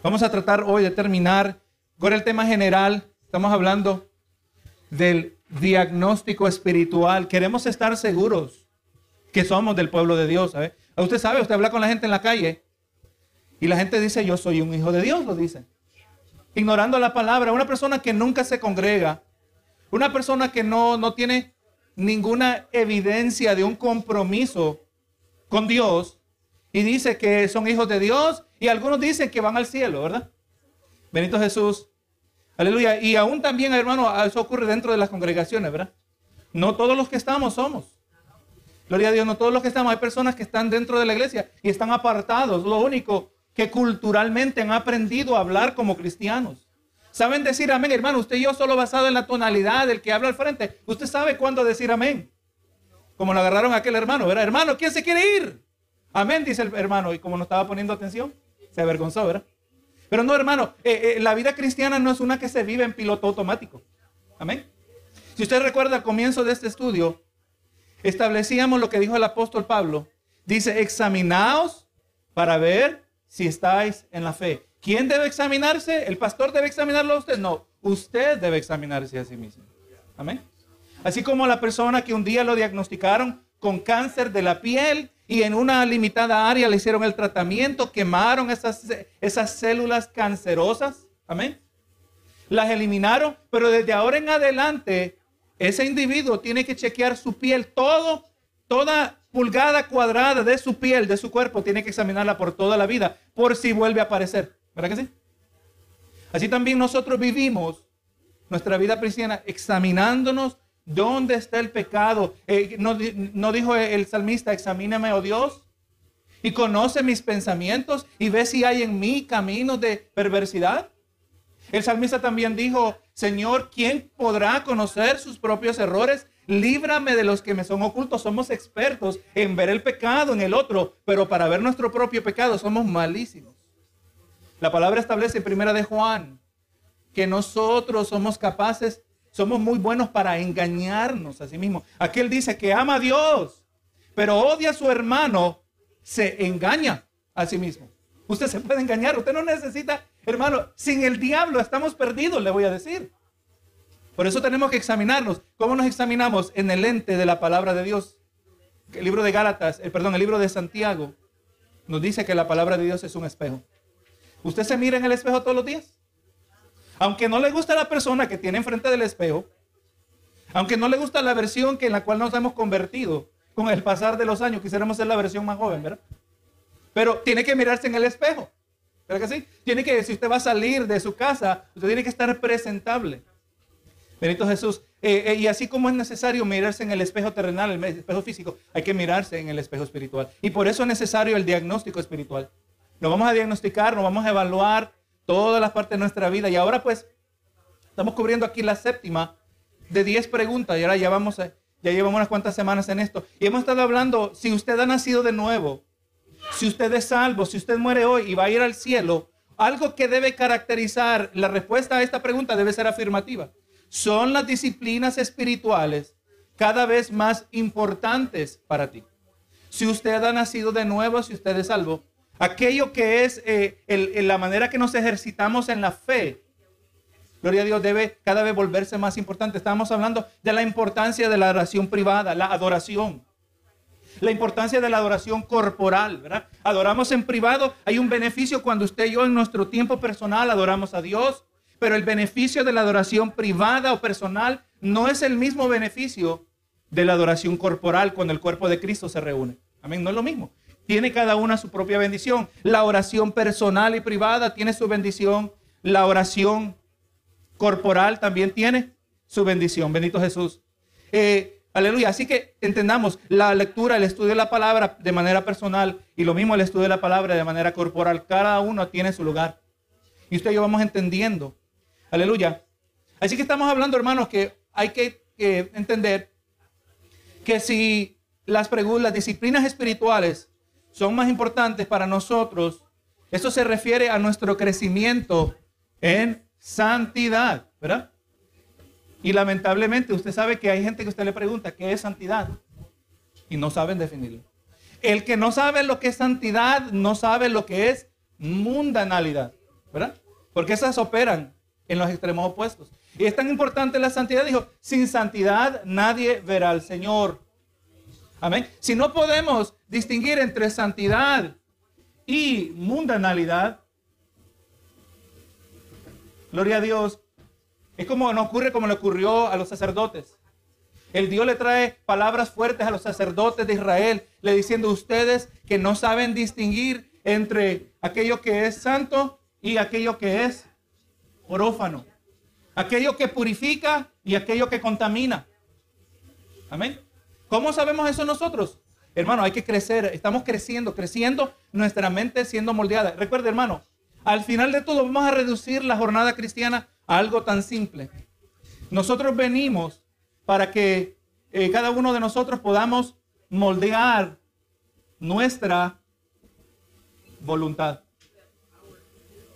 Vamos a tratar hoy de terminar con el tema general. Estamos hablando del diagnóstico espiritual. Queremos estar seguros que somos del pueblo de Dios. Usted sabe, usted habla con la gente en la calle y la gente dice, yo soy un hijo de Dios, lo dice. Ignorando la palabra. Una persona que nunca se congrega, una persona que no, no tiene ninguna evidencia de un compromiso con Dios y dice que son hijos de Dios y algunos dicen que van al cielo, ¿verdad? Benito Jesús. Aleluya. Y aún también, hermano, eso ocurre dentro de las congregaciones, ¿verdad? No todos los que estamos somos. Gloria a Dios, no todos los que estamos. Hay personas que están dentro de la iglesia y están apartados. Lo único que culturalmente han aprendido a hablar como cristianos. ¿Saben decir amén, hermano? Usted y yo solo basado en la tonalidad del que habla al frente. Usted sabe cuándo decir amén. Como lo agarraron a aquel hermano, ¿verdad? Hermano, ¿quién se quiere ir? Amén, dice el hermano. Y como no estaba poniendo atención, se avergonzó, ¿verdad? Pero no, hermano, eh, eh, la vida cristiana no es una que se vive en piloto automático. Amén. Si usted recuerda al comienzo de este estudio, establecíamos lo que dijo el apóstol Pablo. Dice, examinaos para ver si estáis en la fe. ¿Quién debe examinarse? ¿El pastor debe examinarlo a usted? No, usted debe examinarse a sí mismo. Amén. Así como la persona que un día lo diagnosticaron con cáncer de la piel y en una limitada área le hicieron el tratamiento, quemaron esas, esas células cancerosas. Amén. Las eliminaron, pero desde ahora en adelante ese individuo tiene que chequear su piel, todo, toda pulgada cuadrada de su piel, de su cuerpo, tiene que examinarla por toda la vida, por si vuelve a aparecer. ¿Verdad que sí? Así también nosotros vivimos nuestra vida cristiana examinándonos ¿Dónde está el pecado? Eh, no, dijo el salmista, examíname, oh Dios, y conoce mis pensamientos y ve si hay en mí caminos de perversidad. El salmista también dijo, Señor, ¿quién podrá conocer sus propios errores? Líbrame de los que me son ocultos. Somos expertos en ver el pecado en el otro, pero para ver nuestro propio pecado somos malísimos. La palabra establece en primera de Juan que nosotros somos capaces somos muy buenos para engañarnos a sí mismos. Aquel dice que ama a Dios, pero odia a su hermano, se engaña a sí mismo. Usted se puede engañar, usted no necesita, hermano, sin el diablo estamos perdidos, le voy a decir. Por eso tenemos que examinarnos. ¿Cómo nos examinamos? En el ente de la palabra de Dios. El libro de Gálatas, el, perdón, el libro de Santiago nos dice que la palabra de Dios es un espejo. ¿Usted se mira en el espejo todos los días? Aunque no le gusta la persona que tiene enfrente del espejo, aunque no le gusta la versión que en la cual nos hemos convertido con el pasar de los años, quisiéramos ser la versión más joven, ¿verdad? Pero tiene que mirarse en el espejo. ¿Verdad que sí? Tiene que, si usted va a salir de su casa, usted tiene que estar presentable. Benito Jesús. Eh, eh, y así como es necesario mirarse en el espejo terrenal, el espejo físico, hay que mirarse en el espejo espiritual. Y por eso es necesario el diagnóstico espiritual. Nos vamos a diagnosticar, nos vamos a evaluar todas las partes de nuestra vida. Y ahora pues estamos cubriendo aquí la séptima de 10 preguntas. Y ahora ya vamos a, ya llevamos unas cuantas semanas en esto. Y hemos estado hablando, si usted ha nacido de nuevo, si usted es salvo, si usted muere hoy y va a ir al cielo, algo que debe caracterizar la respuesta a esta pregunta debe ser afirmativa. Son las disciplinas espirituales cada vez más importantes para ti. Si usted ha nacido de nuevo, si usted es salvo, Aquello que es eh, la manera que nos ejercitamos en la fe, gloria a Dios, debe cada vez volverse más importante. Estábamos hablando de la importancia de la oración privada, la adoración. La importancia de la adoración corporal, ¿verdad? Adoramos en privado. Hay un beneficio cuando usted y yo en nuestro tiempo personal adoramos a Dios, pero el beneficio de la adoración privada o personal no es el mismo beneficio de la adoración corporal cuando el cuerpo de Cristo se reúne. Amén, no es lo mismo. Tiene cada una su propia bendición. La oración personal y privada tiene su bendición. La oración corporal también tiene su bendición. Bendito Jesús. Eh, aleluya. Así que entendamos la lectura, el estudio de la palabra de manera personal y lo mismo el estudio de la palabra de manera corporal. Cada uno tiene su lugar. Y usted y yo vamos entendiendo. Aleluya. Así que estamos hablando, hermanos, que hay que, entender que si las preguntas, las disciplinas espirituales son más importantes para nosotros, eso se refiere a nuestro crecimiento en santidad, ¿verdad? Y lamentablemente usted sabe que hay gente que usted le pregunta, ¿qué es santidad? Y no saben definirlo. El que no sabe lo que es santidad, no sabe lo que es mundanalidad. ¿verdad? Porque esas operan en los extremos opuestos. Y es tan importante la santidad, dijo, sin santidad nadie verá al Señor. Amén. Si no podemos distinguir entre santidad y mundanalidad, gloria a Dios, es como no ocurre como le ocurrió a los sacerdotes. El Dios le trae palabras fuertes a los sacerdotes de Israel, le diciendo ustedes que no saben distinguir entre aquello que es santo y aquello que es orófano. Aquello que purifica y aquello que contamina. Amén. ¿Cómo sabemos eso nosotros? Hermano, hay que crecer. Estamos creciendo, creciendo nuestra mente siendo moldeada. Recuerde, hermano, al final de todo vamos a reducir la jornada cristiana a algo tan simple. Nosotros venimos para que eh, cada uno de nosotros podamos moldear nuestra voluntad.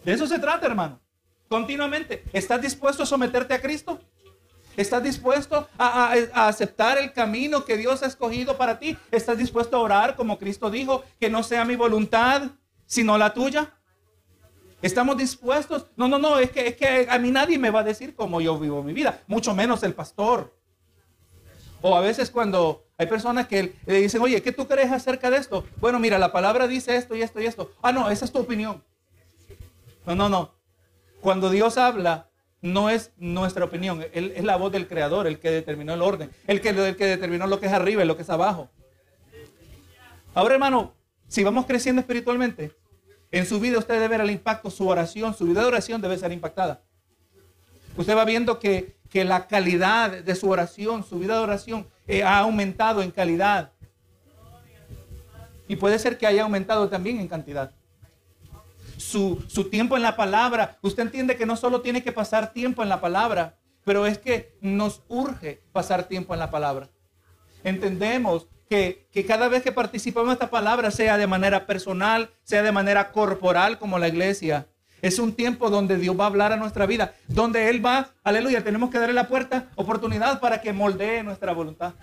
De eso se trata, hermano. Continuamente. ¿Estás dispuesto a someterte a Cristo? ¿Estás dispuesto a, a, aceptar el camino que Dios ha escogido para ti? ¿Estás dispuesto a orar como Cristo dijo, que no sea mi voluntad, sino la tuya? ¿Estamos dispuestos? No, no, no, es que, es que a mí nadie me va a decir cómo yo vivo mi vida, mucho menos el pastor. O a veces cuando hay personas que le dicen, oye, ¿qué tú crees acerca de esto? Bueno, mira, la palabra dice esto y esto y esto. Ah, no, esa es tu opinión. No, no, no. Cuando Dios habla, no es nuestra opinión, Él, es la voz del Creador, el que determinó el orden, el que, determinó lo que es arriba y lo que es abajo. Ahora, hermano, si vamos creciendo espiritualmente, en su vida usted debe ver el impacto, su oración, su vida de oración debe ser impactada. Usted va viendo que que la calidad de su oración, su vida de oración, eh, ha aumentado en calidad. Y puede ser que haya aumentado también en cantidad. Su, su tiempo en la palabra, usted entiende que no solo tiene que pasar tiempo en la palabra, pero es que nos urge pasar tiempo en la palabra. Entendemos que, que, cada vez que participamos en esta palabra, sea de manera personal, sea de manera corporal como la iglesia, es un tiempo donde Dios va a hablar a nuestra vida, donde Él va, aleluya, tenemos que darle la puerta, oportunidad para que moldee nuestra voluntad.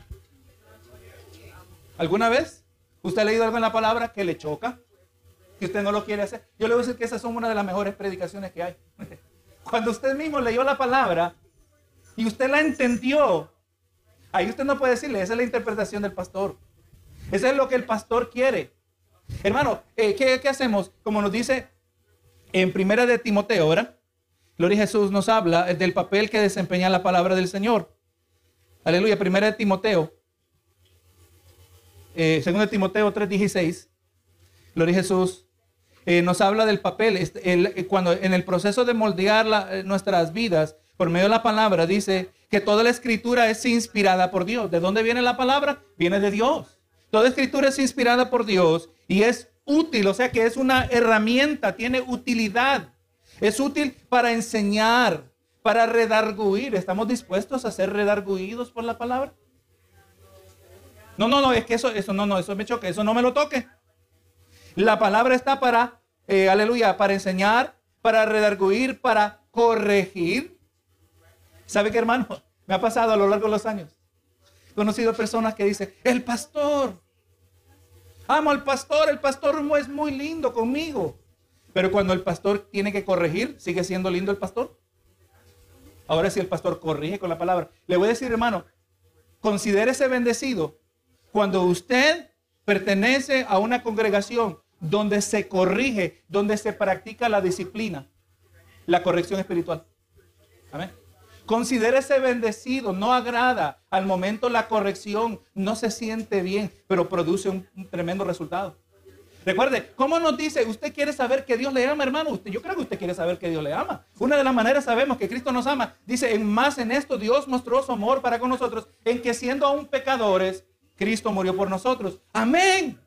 ¿Alguna vez usted ha leído algo en la palabra que le choca? Que usted no lo quiere hacer. Yo le voy a decir que esas son una de las mejores predicaciones que hay. Cuando usted mismo leyó la palabra y usted la entendió, ahí usted no puede decirle, esa es la interpretación del pastor. Eso es lo que el pastor quiere. Hermano, eh, ¿qué, ¿qué, hacemos? Como nos dice en primera de Timoteo, ¿verdad? Gloria a Jesús nos habla del papel que desempeña la palabra del Señor. Aleluya, primera de Timoteo. Eh, segunda de Timoteo 3:16. Gloria a Jesús. Eh, nos habla del papel. Eh, cuando en el proceso de moldear nuestras vidas por medio de la palabra, dice que toda la escritura es inspirada por Dios. ¿De dónde viene la palabra? Viene de Dios. Toda escritura es inspirada por Dios y es útil, o sea que es una herramienta, tiene utilidad. Es útil para enseñar, para redarguir. ¿Estamos dispuestos a ser redarguidos por la palabra? No, no, no, es que eso, eso no, no, eso me choque, eso no me lo toque. La palabra está para, eh, aleluya, para enseñar, para redarguir, para corregir. ¿Sabe qué, hermano? Me ha pasado a lo largo de los años. He conocido personas que dicen, el pastor, amo al pastor, el pastor es muy lindo conmigo. Pero cuando el pastor tiene que corregir, ¿sigue siendo lindo el pastor? Ahora si el pastor corrige con la palabra. Le voy a decir, hermano, considérese bendecido cuando usted pertenece a una congregación donde se corrige, donde se practica la disciplina, la corrección espiritual. Amén. Considérese bendecido, no agrada. Al momento la corrección no se siente bien, pero produce un, tremendo resultado. Recuerde, ¿cómo nos dice? Usted quiere saber que Dios le ama, hermano. Yo creo que usted quiere saber que Dios le ama. Una de las maneras sabemos que Cristo nos ama. Dice, en más en esto Dios mostró su amor para con nosotros, en que siendo aún pecadores, Cristo murió por nosotros. Amén.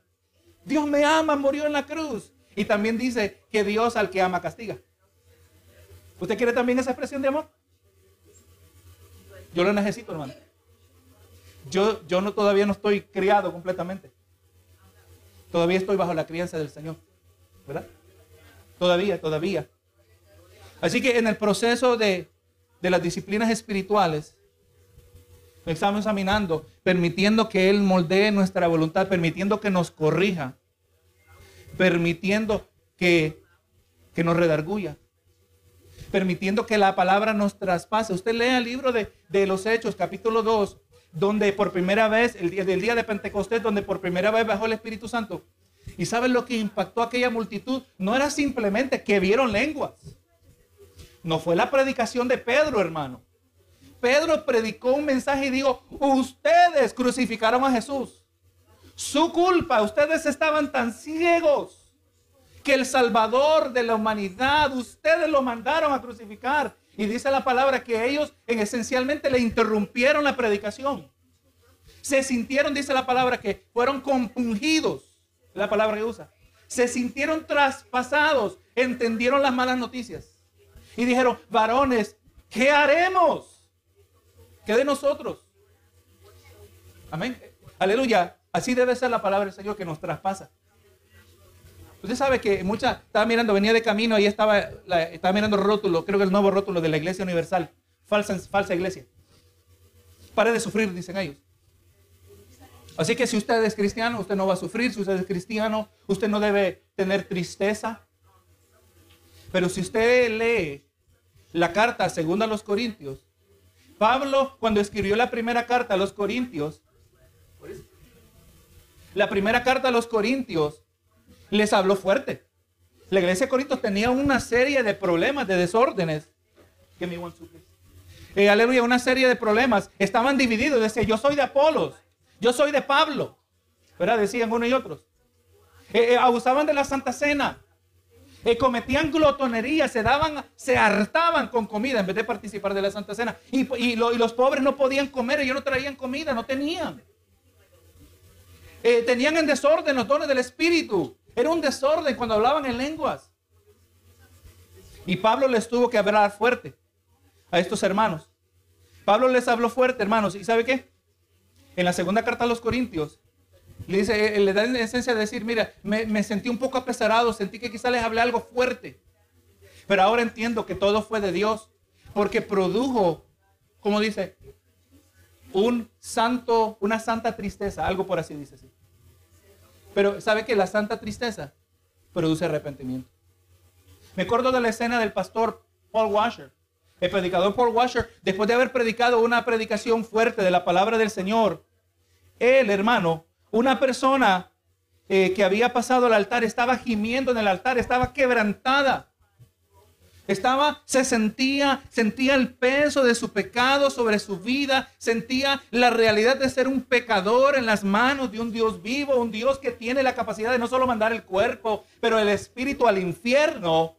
Dios me ama, murió en la cruz. Y también dice que Dios al que ama castiga. ¿Usted quiere también esa expresión de amor? Yo lo necesito, hermano. Yo, yo no, todavía no estoy criado completamente. Todavía estoy bajo la crianza del Señor. ¿Verdad? Todavía, todavía. Así que en el proceso de, de las disciplinas espirituales, estamos examinando, permitiendo que Él moldee nuestra voluntad, permitiendo que nos corrija, permitiendo que, que nos redarguya. permitiendo que la palabra nos traspase. Usted lea el libro de, de los Hechos, capítulo 2, donde por primera vez, el día del día de Pentecostés, donde por primera vez bajó el Espíritu Santo. ¿Y saben lo que impactó a aquella multitud? No era simplemente que vieron lenguas. No fue la predicación de Pedro, hermano. Pedro predicó un mensaje y dijo, ustedes crucificaron a Jesús. Su culpa, ustedes estaban tan ciegos que el Salvador de la humanidad, ustedes lo mandaron a crucificar. Y dice la palabra que ellos en esencialmente le interrumpieron la predicación. Se sintieron, dice la palabra, que fueron compungidos, la palabra que usa. Se sintieron traspasados, entendieron las malas noticias. Y dijeron, varones, ¿qué haremos? ¿Qué de nosotros? Amén. Aleluya. Así debe ser la palabra del Señor que nos traspasa. Usted sabe que mucha, estaba mirando, venía de camino y estaba, estaba mirando rótulo, creo que el nuevo rótulo de la Iglesia Universal, falsa, falsa iglesia. Pare de sufrir, dicen ellos. Así que si usted es cristiano, usted no va a sufrir. Si usted es cristiano, usted no debe tener tristeza. Pero si usted lee la carta segunda a los Corintios, Pablo cuando escribió la primera carta a los Corintios, la primera carta a los Corintios, les habló fuerte. La iglesia de Corintios tenía una serie de problemas, de desórdenes. Eh, aleluya, una serie de problemas. Estaban divididos. Decía, yo soy de Apolos, yo soy de Pablo. ¿Verdad? Decían uno y otros. Eh, eh, abusaban de la Santa Cena. Cometían glotonería, se daban, se hartaban con comida en vez de participar de la Santa Cena. Y, y los pobres no podían comer, ellos no traían comida, no tenían. tenían en desorden los dones del Espíritu. Era un desorden cuando hablaban en lenguas. Y Pablo les tuvo que hablar fuerte a estos hermanos. Pablo les habló fuerte, hermanos. ¿Y sabe qué? En la segunda carta a los Corintios, le dice, eh, le da en esencia de decir, mira, me, me sentí un poco apesarado, sentí que quizá les hablé algo fuerte. Pero ahora entiendo que todo fue de Dios, porque produjo, como dice, un santo, una santa tristeza, algo por así dice. Pero sabe que la santa tristeza produce arrepentimiento. Me acuerdo de la escena del pastor Paul Washer. El predicador Paul Washer, después de haber predicado una predicación fuerte de la palabra del Señor, él, hermano, una persona eh, que había pasado al altar, estaba gimiendo en el altar, estaba quebrantada. Estaba, se sentía, sentía el peso de su pecado sobre su vida, sentía la realidad de ser un pecador en las manos de un Dios vivo, un Dios que tiene la capacidad de no solo mandar el cuerpo, pero el espíritu al infierno.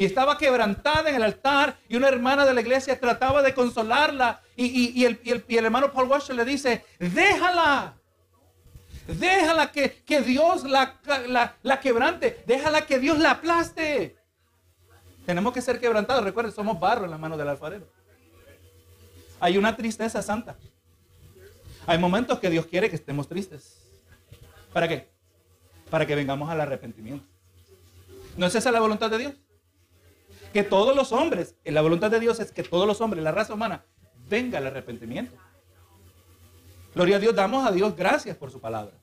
Y estaba quebrantada en el altar y una hermana de la iglesia trataba de consolarla y, el, hermano Paul Washer le dice, déjala, déjala que, que Dios la, la, la quebrante, déjala que Dios la aplaste. Tenemos que ser quebrantados. Recuerden, somos barro en las manos del alfarero. Hay una tristeza santa. Hay momentos que Dios quiere que estemos tristes. ¿Para qué? Para que vengamos al arrepentimiento. ¿No es esa la voluntad de Dios? Que todos los hombres, la voluntad de Dios es que todos los hombres, la raza humana, venga al arrepentimiento. Gloria a Dios, damos a Dios gracias por su palabra.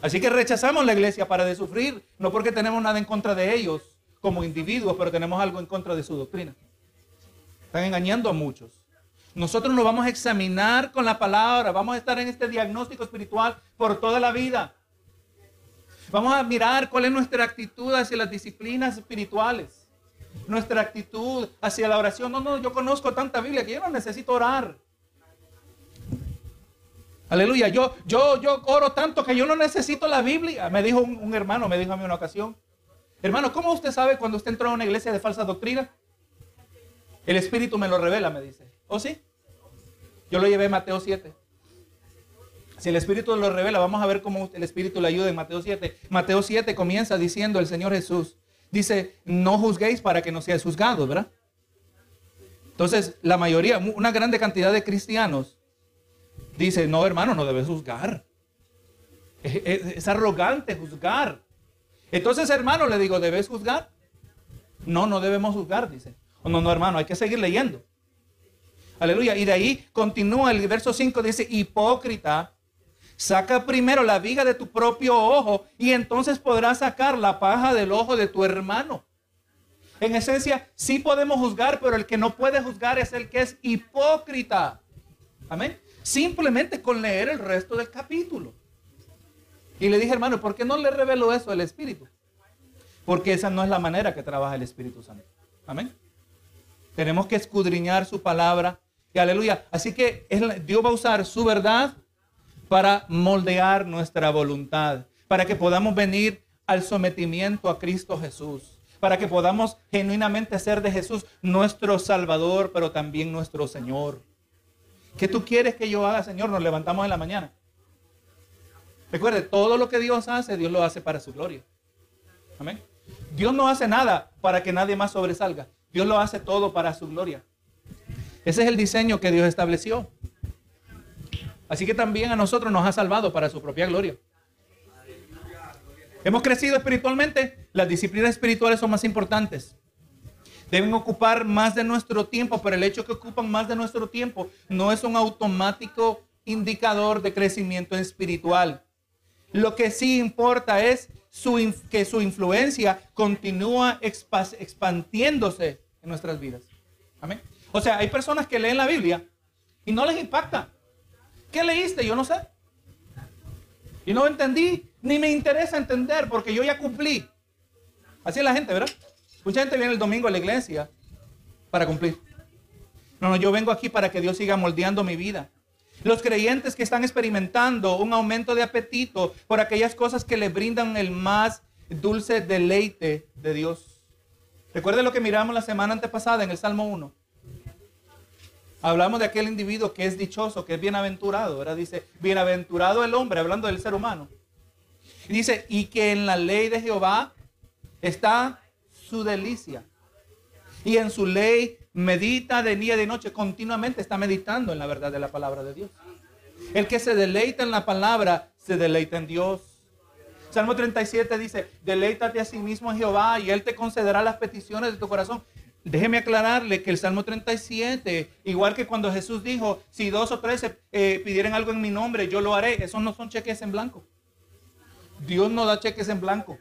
Así que rechazamos la iglesia para de sufrir, no porque tenemos nada en contra de ellos, como individuos, pero tenemos algo en contra de su doctrina. Están engañando a muchos. Nosotros nos vamos a examinar con la palabra, vamos a estar en este diagnóstico espiritual por toda la vida. Vamos a mirar cuál es nuestra actitud hacia las disciplinas espirituales. Nuestra actitud hacia la oración. No, no, yo conozco tanta Biblia que yo no necesito orar. Aleluya. Yo, yo, yo oro tanto que yo no necesito la Biblia. Me dijo un, un hermano, me dijo a mí una ocasión. Hermano, ¿cómo usted sabe cuando usted entró a una iglesia de falsa doctrina? El Espíritu me lo revela, me dice. ¿Oh sí? Yo lo llevé a Mateo 7. Si el Espíritu lo revela, vamos a ver cómo el Espíritu le ayuda en Mateo 7. Mateo 7 comienza diciendo el Señor Jesús, dice, no juzguéis para que no seáis juzgados, ¿verdad? Entonces, la mayoría, una grande cantidad de cristianos dice, no hermano, no debes juzgar. es arrogante juzgar. Entonces, hermano, le digo, ¿debes juzgar? No, no debemos juzgar, dice. No, no, hermano, hay que seguir leyendo. Aleluya. Y de ahí continúa el verso 5, dice, hipócrita, saca primero la viga de tu propio ojo y entonces podrás sacar la paja del ojo de tu hermano. En esencia, sí podemos juzgar, pero el que no puede juzgar es el que es hipócrita. Amén. Simplemente con leer el resto del capítulo. Y le dije, hermano, ¿por qué no le reveló eso al Espíritu? Porque esa no es la manera que trabaja el Espíritu Santo. Amén. Tenemos que escudriñar su palabra. Y aleluya. Así que Dios va a usar su verdad para moldear nuestra voluntad, para que podamos venir al sometimiento a Cristo Jesús, para que podamos genuinamente ser de Jesús nuestro Salvador, pero también nuestro Señor. ¿Qué tú quieres que yo haga, Señor? Nos levantamos en la mañana. Recuerde, todo lo que Dios hace, Dios lo hace para su gloria. Amén. Dios no hace nada para que nadie más sobresalga. Dios lo hace todo para su gloria. Ese es el diseño que Dios estableció. Así que también a nosotros nos ha salvado para su propia gloria. Hemos crecido espiritualmente, las disciplinas espirituales son más importantes. Deben ocupar más de nuestro tiempo, pero el hecho que ocupan más de nuestro tiempo no es un automático indicador de crecimiento espiritual. Lo que sí importa es que su influencia continúa expandiéndose en nuestras vidas. Amén. O sea, hay personas que leen la Biblia y no les impacta. ¿Qué leíste? Yo no sé. Y no entendí, ni me interesa entender porque yo ya cumplí. Así es la gente, ¿verdad? Mucha gente viene el domingo a la iglesia para cumplir. No, no, yo vengo aquí para que Dios siga moldeando mi vida. Los creyentes que están experimentando un aumento de apetito por aquellas cosas que le brindan el más dulce deleite de Dios. Recuerde lo que miramos la semana antepasada en el Salmo 1. Hablamos de aquel individuo que es dichoso, que es bienaventurado, ¿verdad? Dice, bienaventurado el hombre, hablando del ser humano. Dice, y que en la ley de Jehová está su delicia. Y en su ley medita de día y de noche, continuamente está meditando en la verdad de la palabra de Dios. El que se deleita en la palabra, se deleita en Dios. Salmo 37 dice, deleítate a sí mismo Jehová y Él te concederá las peticiones de tu corazón. Déjeme aclararle que el Salmo 37, igual que cuando Jesús dijo, si dos o tres eh, pidieran algo en mi nombre, yo lo haré. Esos no son cheques en blanco. Dios no da cheques en blanco.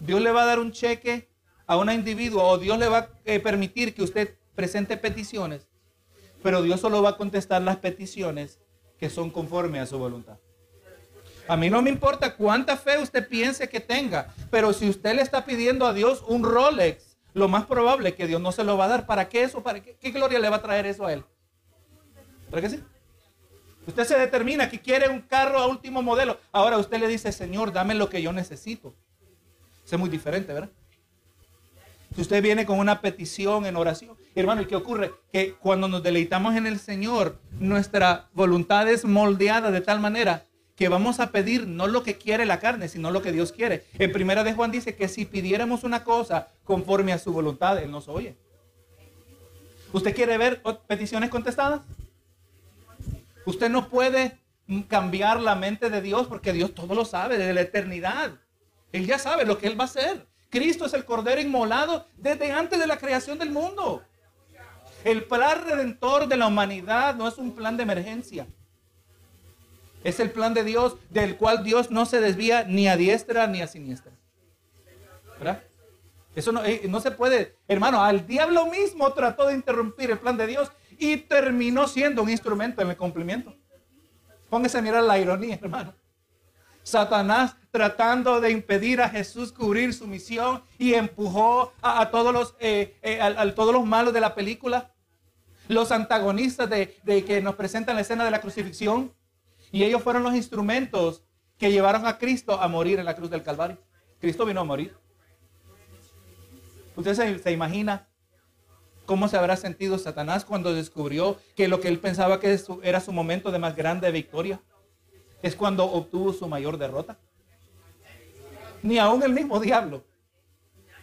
Dios le va a dar un cheque a un individuo o Dios le va a eh, permitir que usted presente peticiones, pero Dios solo va a contestar las peticiones que son conforme a su voluntad. A mí no me importa cuánta fe usted piense que tenga, pero si usted le está pidiendo a Dios un Rolex, lo más probable es que Dios no se lo va a dar. ¿Para qué eso? ¿Para qué, gloria le va a traer eso a él? ¿Para qué sí? Usted se determina que quiere un carro a último modelo. Ahora usted le dice, Señor, dame lo que yo necesito. es muy diferente, ¿verdad? Si usted viene con una petición en oración, hermano, ¿y qué ocurre? Que cuando nos deleitamos en el Señor, nuestra voluntad es moldeada de tal manera que vamos a pedir no lo que quiere la carne, sino lo que Dios quiere. En primera de Juan dice que si pidiéramos una cosa conforme a su voluntad, Él nos oye. ¿Usted quiere ver peticiones contestadas? Usted no puede cambiar la mente de Dios porque Dios todo lo sabe desde la eternidad. Él ya sabe lo que Él va a hacer. Cristo es el Cordero inmolado desde antes de la creación del mundo. El plan redentor de la humanidad no es un plan de emergencia. Es el plan de Dios del cual Dios no se desvía ni a diestra ni a siniestra. ¿Verdad? Eso no, eh, no, se puede, hermano, al diablo mismo trató de interrumpir el plan de Dios y terminó siendo un instrumento en el cumplimiento. Póngase a mirar la ironía, hermano. Satanás tratando de impedir a Jesús cubrir su misión y empujó a, todos, los, eh, eh, todos los malos de la película, los antagonistas de, de que nos presentan la escena de la crucifixión, y ellos fueron los instrumentos que llevaron a Cristo a morir en la cruz del Calvario. Cristo vino a morir. ¿Usted se, imagina cómo se habrá sentido Satanás cuando descubrió que lo que él pensaba que era su momento de más grande victoria es cuando obtuvo su mayor derrota? Ni aún el mismo diablo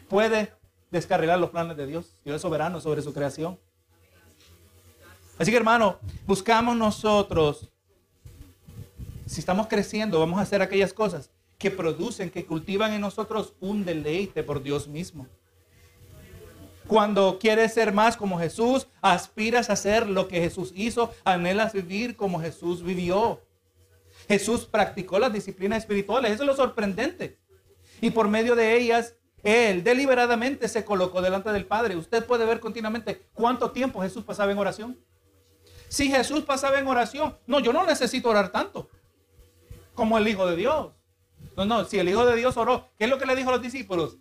puede descarrilar los planes de Dios. Dios es soberano sobre su creación. Así que hermano, buscamos nosotros si estamos creciendo, vamos a hacer aquellas cosas que producen, que cultivan en nosotros un deleite por Dios mismo. Cuando quieres ser más como Jesús, aspiras a hacer lo que Jesús hizo, anhelas vivir como Jesús vivió. Jesús practicó las disciplinas espirituales, eso es lo sorprendente. Y por medio de ellas Él deliberadamente se colocó delante del Padre. Usted puede ver continuamente cuánto tiempo Jesús pasaba en oración. Si Jesús pasaba en oración, no, yo no necesito orar tanto como el Hijo de Dios. No, no, si el Hijo de Dios oró, ¿qué es lo que le dijo a los discípulos?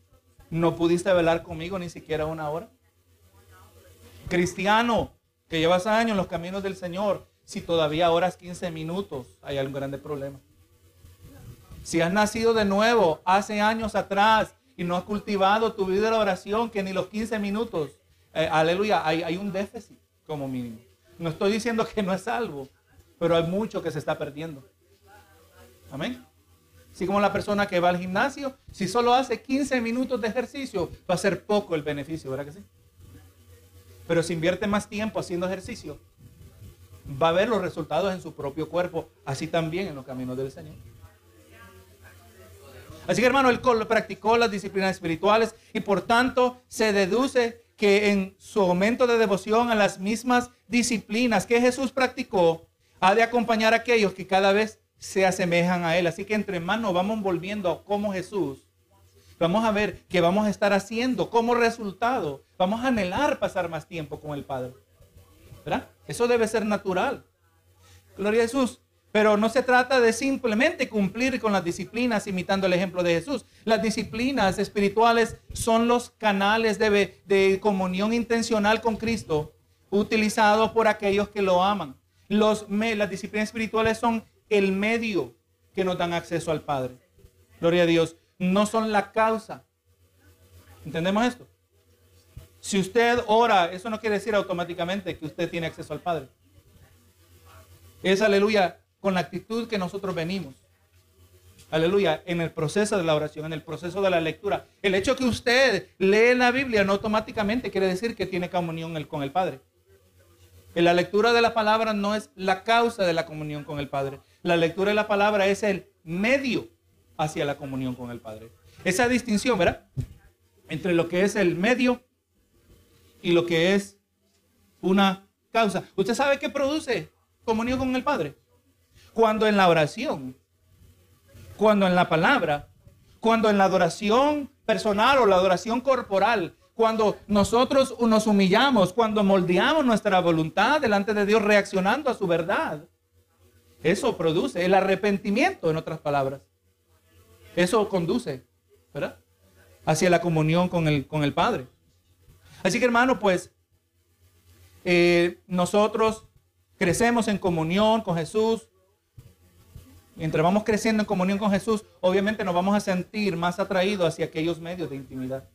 No pudiste velar conmigo ni siquiera una hora. Cristiano, que llevas años en los caminos del Señor, si todavía oras 15 minutos, hay algún grande problema. Si has nacido de nuevo hace años atrás y no has cultivado tu vida de oración, que ni los 15 minutos, eh, aleluya, hay, hay un déficit como mínimo. No estoy diciendo que no es salvo, pero hay mucho que se está perdiendo. Amén. Así como la persona que va al gimnasio, si solo hace 15 minutos de ejercicio, va a ser poco el beneficio, ¿verdad que sí? Pero si invierte más tiempo haciendo ejercicio, va a ver los resultados en su propio cuerpo, así también en los caminos del Señor. Así que hermano, él practicó las disciplinas espirituales y por tanto se deduce que en su momento de devoción a las mismas disciplinas que Jesús practicó, ha de acompañar a aquellos que cada vez se asemejan a Él. Así que entre más nos vamos volviendo como Jesús, vamos a ver que vamos a estar haciendo como resultado, vamos a anhelar pasar más tiempo con el Padre. ¿Verdad? Eso debe ser natural. Gloria a Jesús. Pero no se trata de simplemente cumplir con las disciplinas imitando el ejemplo de Jesús. Las disciplinas espirituales son los canales de, de comunión intencional con Cristo utilizados por aquellos que lo aman. Los, las disciplinas espirituales son el medio que nos dan acceso al Padre. Gloria a Dios. No son la causa. ¿Entendemos esto? Si usted ora, eso no quiere decir automáticamente que usted tiene acceso al Padre. Es aleluya con la actitud que nosotros venimos. Aleluya, en el proceso de la oración, en el proceso de la lectura. El hecho que usted lee la Biblia no automáticamente quiere decir que tiene comunión con el Padre. En la lectura de la palabra no es la causa de la comunión con el Padre. La lectura de la palabra es el medio hacia la comunión con el Padre. Esa distinción, ¿verdad? Entre lo que es el medio y lo que es una causa. ¿Usted sabe qué produce comunión con el Padre? Cuando en la oración, cuando en la palabra, cuando en la adoración personal o la adoración corporal, cuando nosotros nos humillamos, cuando moldeamos nuestra voluntad delante de Dios reaccionando a su verdad, eso produce el arrepentimiento, en otras palabras. Eso conduce, ¿verdad? Hacia la comunión con el, con el Padre. Así que hermano, pues eh, nosotros crecemos en comunión con Jesús. Mientras vamos creciendo en comunión con Jesús, obviamente nos vamos a sentir más atraídos hacia aquellos medios de intimidad.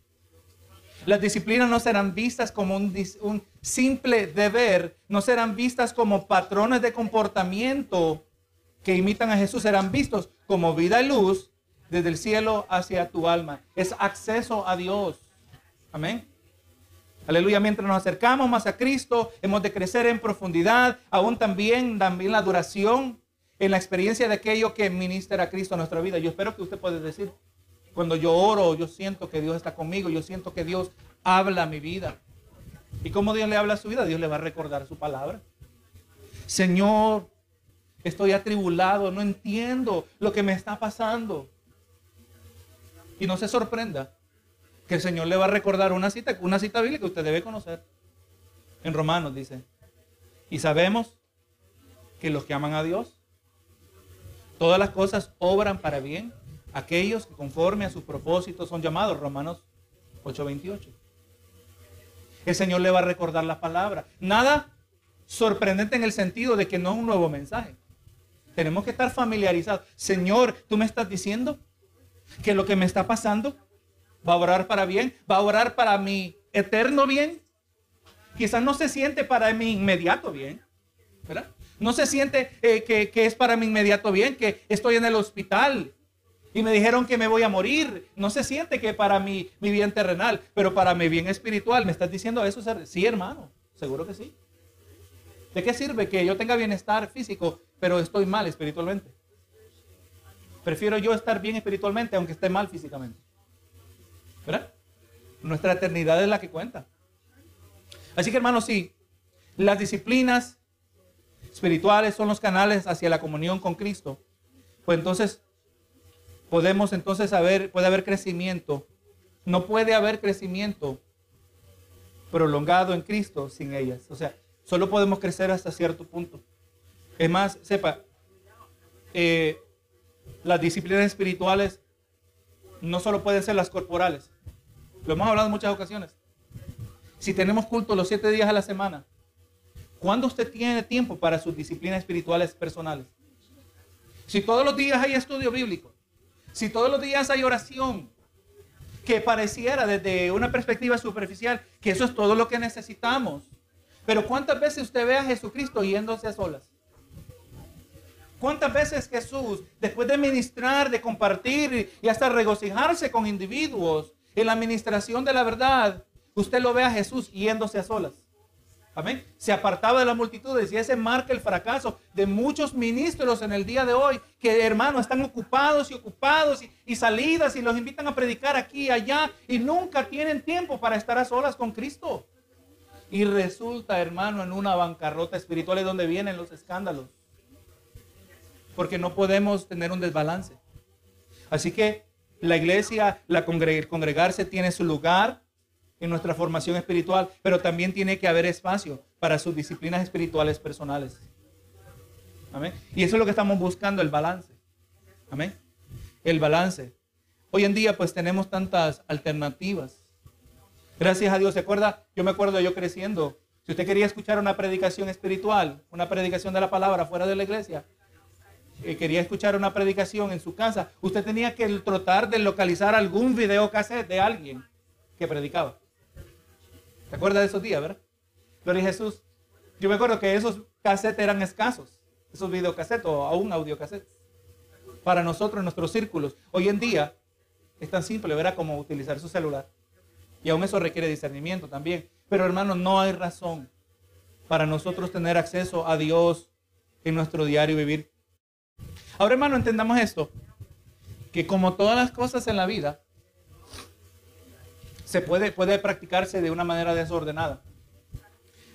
Las disciplinas no serán vistas como un, simple deber, no serán vistas como patrones de comportamiento que imitan a Jesús, serán vistos como vida y luz desde el cielo hacia tu alma. Es acceso a Dios. Amén. Aleluya, mientras nos acercamos más a Cristo, hemos de crecer en profundidad, aún también, también la duración en la experiencia de aquello que ministra a Cristo a nuestra vida. Yo espero que usted pueda decir, cuando yo oro, yo siento que Dios está conmigo, yo siento que Dios habla a mi vida. ¿Y cómo Dios le habla a su vida? Dios le va a recordar su palabra. Señor, estoy atribulado, no entiendo lo que me está pasando. Y no se sorprenda que el Señor le va a recordar una cita, una cita bíblica que usted debe conocer. En Romanos dice, y sabemos que los que aman a Dios, todas las cosas obran para bien. Aquellos que conforme a sus propósitos son llamados, Romanos 8:28. El Señor le va a recordar la palabra. Nada sorprendente en el sentido de que no es un nuevo mensaje. Tenemos que estar familiarizados. Señor, tú me estás diciendo que lo que me está pasando va a orar para bien, va a orar para mi eterno bien. Quizás no se siente para mi inmediato bien, ¿verdad? No se siente eh, que, que, es para mi inmediato bien, que estoy en el hospital y me dijeron que me voy a morir. No se siente que para mi, mi bien terrenal, pero para mi bien espiritual. ¿Me estás diciendo eso? Sí, hermano, seguro que sí. ¿De qué sirve que yo tenga bienestar físico, pero estoy mal espiritualmente? Prefiero yo estar bien espiritualmente aunque esté mal físicamente. ¿Verdad? Nuestra eternidad es la que cuenta. Así que hermanos, sí, las disciplinas espirituales son los canales hacia la comunión con Cristo. Pues entonces podemos entonces saber, puede haber crecimiento no puede haber crecimiento prolongado en Cristo sin ellas. O sea, solo podemos crecer hasta cierto punto. Es más, sepa, eh, las disciplinas espirituales no solo pueden ser las corporales. Lo hemos hablado en muchas ocasiones. Si tenemos culto los siete días a la semana, ¿cuándo usted tiene tiempo para sus disciplinas espirituales personales? Si todos los días hay estudio bíblico, si todos los días hay oración, que pareciera desde una perspectiva superficial que eso es todo lo que necesitamos. Pero ¿cuántas veces usted ve a Jesucristo yéndose a solas? ¿Cuántas veces Jesús, después de ministrar, de compartir y hasta regocijarse con individuos en la administración de la verdad, usted lo ve a Jesús yéndose a solas? Amén. Se apartaba de la multitud y ese marca el fracaso de muchos ministros en el día de hoy que, hermanos, están ocupados y ocupados y, y, salidas y los invitan a predicar aquí y allá y nunca tienen tiempo para estar a solas con Cristo. Y resulta, hermano, en una bancarrota espiritual es donde vienen los escándalos porque no podemos tener un desbalance. Así que la iglesia, la congregarse tiene su lugar en nuestra formación espiritual, pero también tiene que haber espacio para sus disciplinas espirituales personales. Amén. Y eso es lo que estamos buscando, el balance. Amén. El balance. Hoy en día pues tenemos tantas alternativas. Gracias a Dios, ¿se acuerda? Yo me acuerdo yo creciendo. Si usted quería escuchar una predicación espiritual, una predicación de la palabra fuera de la iglesia, eh, quería escuchar una predicación en su casa, usted tenía que tratar de localizar algún video cassette de alguien que predicaba. ¿Se acuerda de esos días, verdad? Gloria a Jesús. Yo me acuerdo que esos cassettes eran escasos, esos videocassettes o aún audiocassettes. Para nosotros, en nuestros círculos. Hoy en día es tan simple, ¿verdad? Como utilizar su celular. Y aún eso requiere discernimiento también. Pero hermanos, no hay razón para nosotros tener acceso a Dios en nuestro diario vivir Ahora, hermano, entendamos esto, que como todas las cosas en la vida, se puede, puede practicarse de una manera desordenada.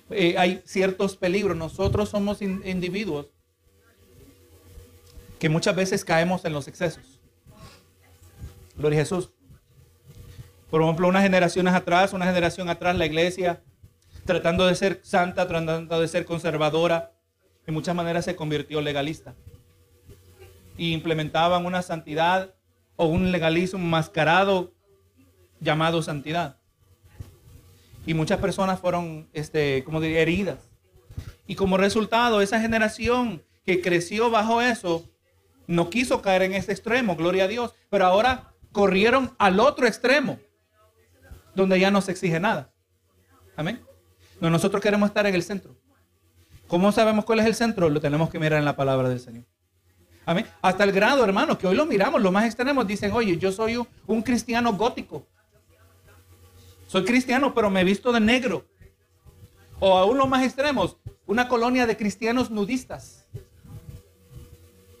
Eh, hay ciertos peligros. Nosotros somos individuos que muchas veces caemos en los excesos. Gloria a Jesús. Por ejemplo, unas generaciones atrás, una generación atrás, la iglesia, tratando de ser santa, tratando de ser conservadora, en muchas maneras se convirtió legalista y implementaban una santidad o un legalismo mascarado llamado santidad. Y muchas personas fueron, este, como diría, heridas. Y como resultado, esa generación que creció bajo eso, no quiso caer en ese extremo, gloria a Dios, pero ahora corrieron al otro extremo, donde ya no se exige nada. Amén. No, nosotros queremos estar en el centro. ¿Cómo sabemos cuál es el centro? Lo tenemos que mirar en la palabra del Señor. Hasta el grado, hermano, que hoy lo miramos, los más extremos dicen, oye, yo soy un, cristiano gótico. Soy cristiano, pero me he visto de negro. O aún los más extremos, una colonia de cristianos nudistas.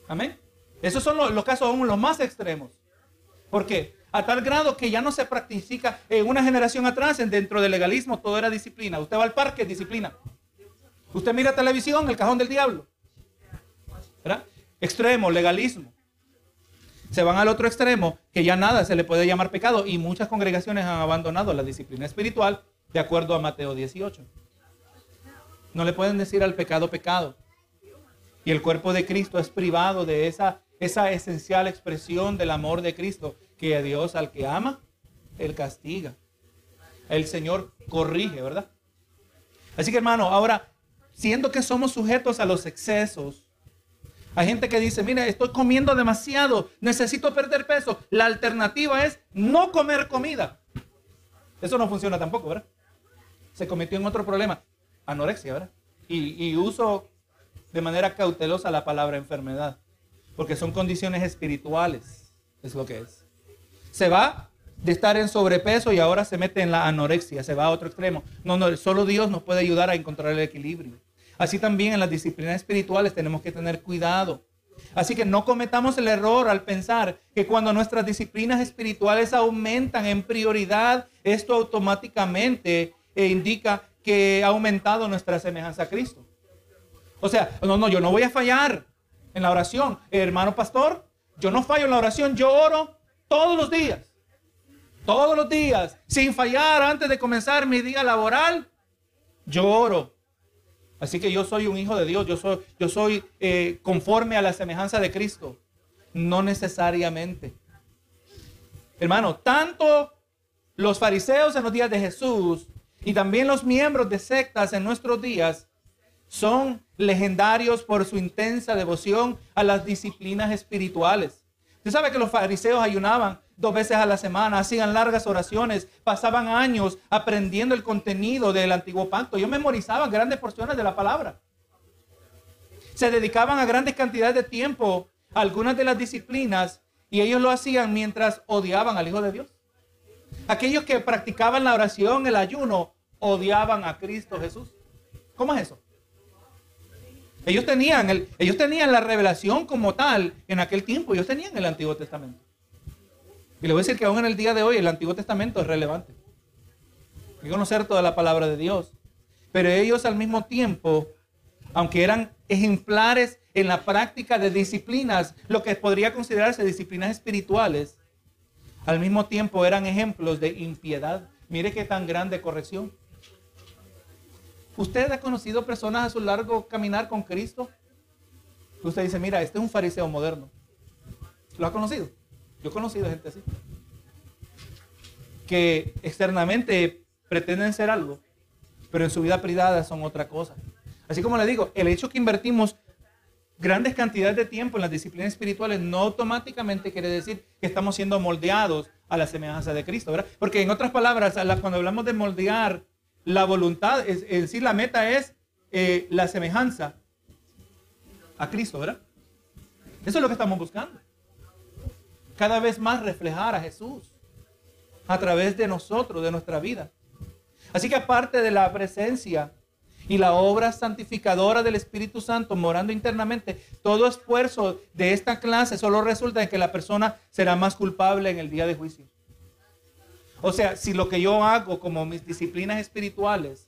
Amén. Esos son los, casos aún los más extremos. ¿Por qué? A tal grado que ya no se practica en una generación atrás, dentro del legalismo, todo era disciplina. Usted va al parque, disciplina. Usted mira televisión, el cajón del diablo. ¿Verdad? extremo, legalismo. Se van al otro extremo, que ya nada se le puede llamar pecado y muchas congregaciones han abandonado la disciplina espiritual de acuerdo a Mateo 18. No le pueden decir al pecado pecado. Y el cuerpo de Cristo es privado de esa, esa esencial expresión del amor de Cristo, que a Dios al que ama, Él castiga. El Señor corrige, ¿verdad? Así que hermano, ahora, siendo que somos sujetos a los excesos, hay gente que dice, mira, estoy comiendo demasiado, necesito perder peso. La alternativa es no comer comida. Eso no funciona tampoco, ¿verdad? Se cometió en otro problema, anorexia, ¿verdad? Y, y uso de manera cautelosa la palabra enfermedad, porque son condiciones espirituales, es lo que es. Se va de estar en sobrepeso y ahora se mete en la anorexia, se va a otro extremo. No, no, solo Dios nos puede ayudar a encontrar el equilibrio. Así también en las disciplinas espirituales tenemos que tener cuidado. Así que no cometamos el error al pensar que cuando nuestras disciplinas espirituales aumentan en prioridad, esto automáticamente eh, indica que ha aumentado nuestra semejanza a Cristo. O sea, no, no, yo no voy a fallar en la oración. hermano pastor, yo no fallo en la oración, yo oro todos los días. todos los días, sin fallar antes de comenzar mi día laboral, yo oro. Así que yo soy un hijo de Dios, yo soy, yo soy eh, conforme a la semejanza de Cristo. No necesariamente. Hermano, tanto los fariseos en los días de Jesús y también los miembros de sectas en nuestros días son legendarios por su intensa devoción a las disciplinas espirituales. Usted sabe que los fariseos ayunaban dos veces a la semana, hacían largas oraciones, pasaban años aprendiendo el contenido del antiguo pacto. Ellos memorizaban grandes porciones de la palabra. Se dedicaban a grandes cantidades de tiempo a algunas de las disciplinas y ellos lo hacían mientras odiaban al Hijo de Dios. Aquellos que practicaban la oración, el ayuno, odiaban a Cristo Jesús. ¿Cómo es eso? Ellos tenían, el, ellos tenían la revelación como tal en aquel tiempo. Ellos tenían el Antiguo Testamento. Y le voy a decir que aún en el día de hoy el Antiguo Testamento es relevante. Hay que conocer toda la palabra de Dios. Pero ellos al mismo tiempo, aunque eran ejemplares en la práctica de disciplinas, lo que podría considerarse disciplinas espirituales, al mismo tiempo eran ejemplos de impiedad. Mire qué tan grande corrección. ¿Usted ha conocido personas a su largo caminar con Cristo? Usted dice, mira, este es un fariseo moderno. ¿Lo ha conocido? Yo he conocido gente así. Que externamente pretenden ser algo, pero en su vida privada son otra cosa. Así como le digo, el hecho que invertimos grandes cantidades de tiempo en las disciplinas espirituales no automáticamente quiere decir que estamos siendo moldeados a la semejanza de Cristo, ¿verdad? Porque en otras palabras, cuando hablamos de moldear la voluntad, es, decir, la meta es eh, la semejanza a Cristo, ¿verdad? Eso es lo que estamos buscando. Cada vez más reflejar a Jesús a través de nosotros, de nuestra vida. Así que aparte de la presencia y la obra santificadora del Espíritu Santo morando internamente, todo esfuerzo de esta clase solo resulta en que la persona será más culpable en el día de juicio. O sea, si lo que yo hago como mis disciplinas espirituales,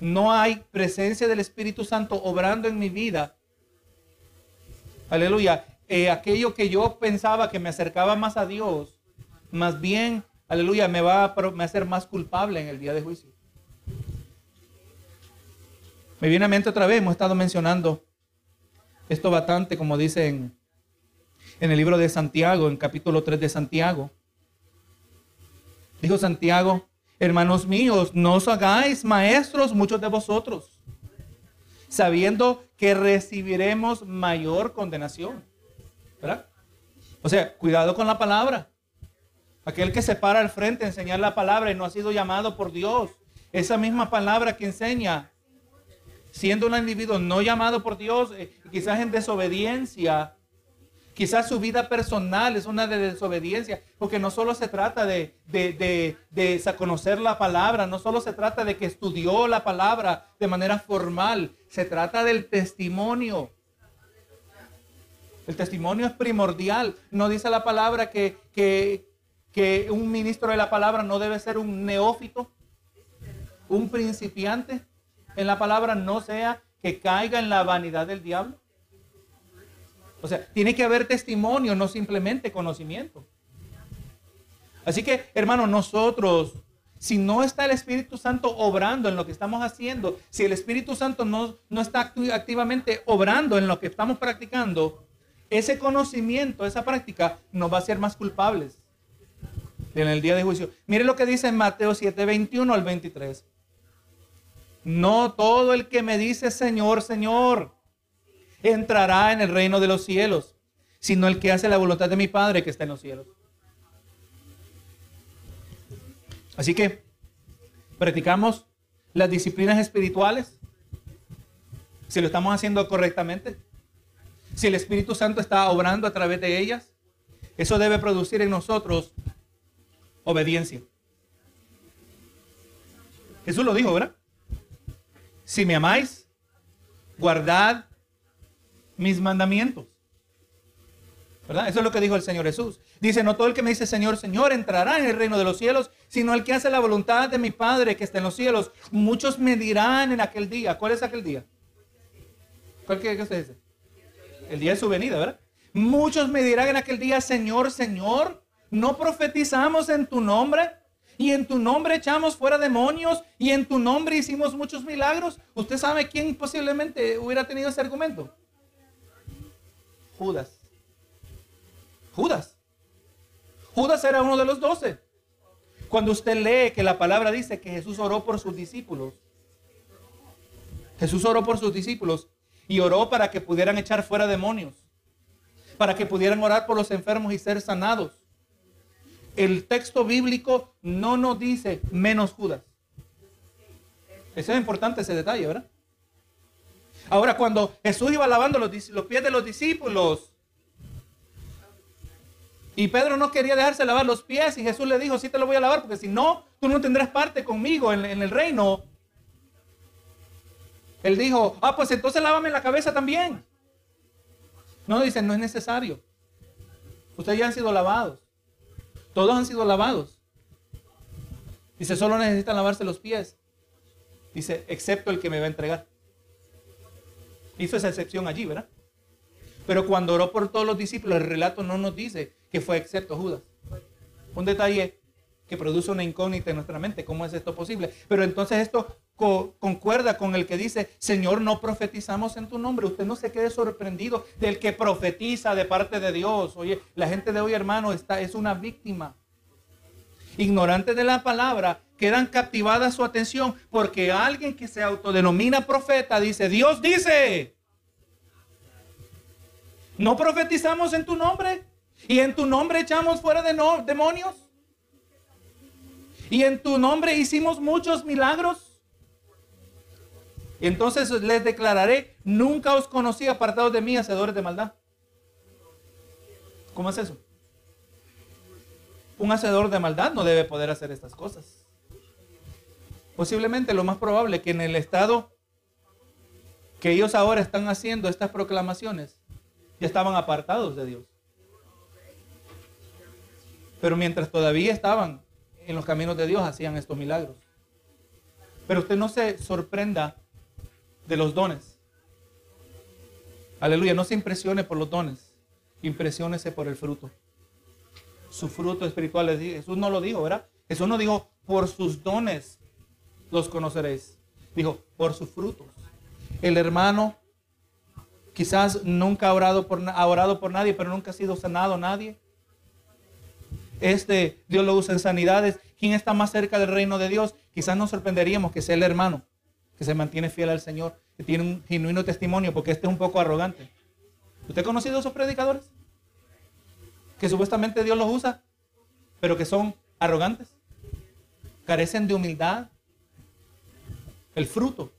no hay presencia del Espíritu Santo obrando en mi vida, aleluya, eh, aquello que yo pensaba que me acercaba más a Dios, más bien, aleluya, me va a, me hacer más culpable en el día de juicio. Me viene a mente otra vez, hemos estado mencionando esto bastante, como dice en, en el libro de Santiago, en capítulo 3 de Santiago. Dijo Santiago, hermanos míos, no os hagáis maestros muchos de vosotros, sabiendo que recibiremos mayor condenación. O sea, cuidado con la palabra. Aquel que se para al frente a enseñar la palabra y no ha sido llamado por Dios. Esa misma palabra que enseña, siendo un individuo no llamado por Dios, eh, quizás en desobediencia, Quizás su vida personal es una de desobediencia, porque no solo se trata de, de, conocer la palabra, no solo se trata de que estudió la palabra de manera formal, se trata del testimonio. El testimonio es primordial. No dice la palabra que, que, un ministro de la palabra no debe ser un neófito, un principiante en la palabra, no sea que caiga en la vanidad del diablo. O sea, tiene que haber testimonio, no simplemente conocimiento. Así que, hermano, nosotros, si no está el Espíritu Santo obrando en lo que estamos haciendo, si el Espíritu Santo no, no está activamente obrando en lo que estamos practicando, ese conocimiento, esa práctica nos va a hacer más culpables en el día de juicio. Mire lo que dice en Mateo 7, 21 al 23. No todo el que me dice Señor, Señor, entrará en el reino de los cielos, sino el que hace la voluntad de mi Padre que está en los cielos. Así que practicamos las disciplinas espirituales, si lo estamos haciendo correctamente, si el Espíritu Santo está obrando a través de ellas, eso debe producir en nosotros obediencia. Jesús lo dijo, ¿verdad? Si me amáis, guardad mis mandamientos. ¿Verdad? Eso es lo que dijo el Señor Jesús. Dice, no todo el que me dice Señor, Señor entrará en el reino de los cielos, sino el que hace la voluntad de mi Padre que está en los cielos. Muchos me dirán en aquel día. ¿Cuál es aquel día? ¿Cuál que usted dice? El día de su venida, ¿verdad? Muchos me dirán en aquel día, Señor, Señor, ¿no profetizamos en tu nombre? Y en tu nombre echamos fuera demonios y en tu nombre hicimos muchos milagros. ¿Usted sabe quién posiblemente hubiera tenido ese argumento? Judas. Judas. Judas era uno de los doce. Cuando usted lee que la palabra dice que Jesús oró por sus discípulos, Jesús oró por sus discípulos y oró para que pudieran echar fuera demonios, para que pudieran orar por los enfermos y ser sanados. El texto bíblico no nos dice menos Judas. Eso es importante ese detalle, ¿verdad? Ahora, cuando Jesús iba lavando los, los pies de los discípulos, y Pedro no quería dejarse lavar los pies y Jesús le dijo, sí te lo voy a lavar porque si no, tú no tendrás parte conmigo en, el reino. Él dijo, ah, pues entonces lávame la cabeza también. No, dicen, no es necesario. Ustedes ya han sido lavados. Todos han sido lavados. Dice, solo necesitan lavarse los pies. Dice, excepto el que me va a entregar. Hizo esa excepción allí, ¿verdad? Pero cuando oró por todos los discípulos, el relato no nos dice que fue excepto Judas. Un detalle que produce una incógnita en nuestra mente. ¿Cómo es esto posible? Pero entonces esto concuerda con el que dice, Señor, no profetizamos en tu nombre. Usted no se quede sorprendido del que profetiza de parte de Dios. Oye, la gente de hoy, hermano, está, es una víctima. Ignorante de la palabra, quedan captivadas su atención porque alguien que se autodenomina profeta dice, Dios dice, ¿no profetizamos en tu nombre? Y en tu nombre echamos fuera de demonios. Y en tu nombre hicimos muchos milagros. Entonces les declararé, nunca os conocí apartados de mí, hacedores de maldad. ¿Cómo es eso? Un hacedor de maldad no debe poder hacer estas cosas. Posiblemente lo más probable que en el estado que ellos ahora están haciendo estas proclamaciones, ya estaban apartados de Dios. Pero mientras todavía estaban en los caminos de Dios, hacían estos milagros. Pero usted no se sorprenda de los dones. Aleluya, no se impresione por los dones, impresiónese por el fruto. Su fruto espiritual, Jesús no lo dijo, ¿verdad? Jesús no dijo, por sus dones los conoceréis. Dijo, por sus frutos. El hermano quizás nunca ha orado por, ha orado por nadie, pero nunca ha sido sanado nadie. Este Dios lo usa en sanidades. ¿Quién está más cerca del reino de Dios? Quizás nos sorprenderíamos que sea el hermano que se mantiene fiel al Señor, que tiene un genuino testimonio, porque este es un poco arrogante. ¿Usted ha conocido a esos predicadores? Que supuestamente Dios los usa, pero que son arrogantes, carecen de humildad, el fruto.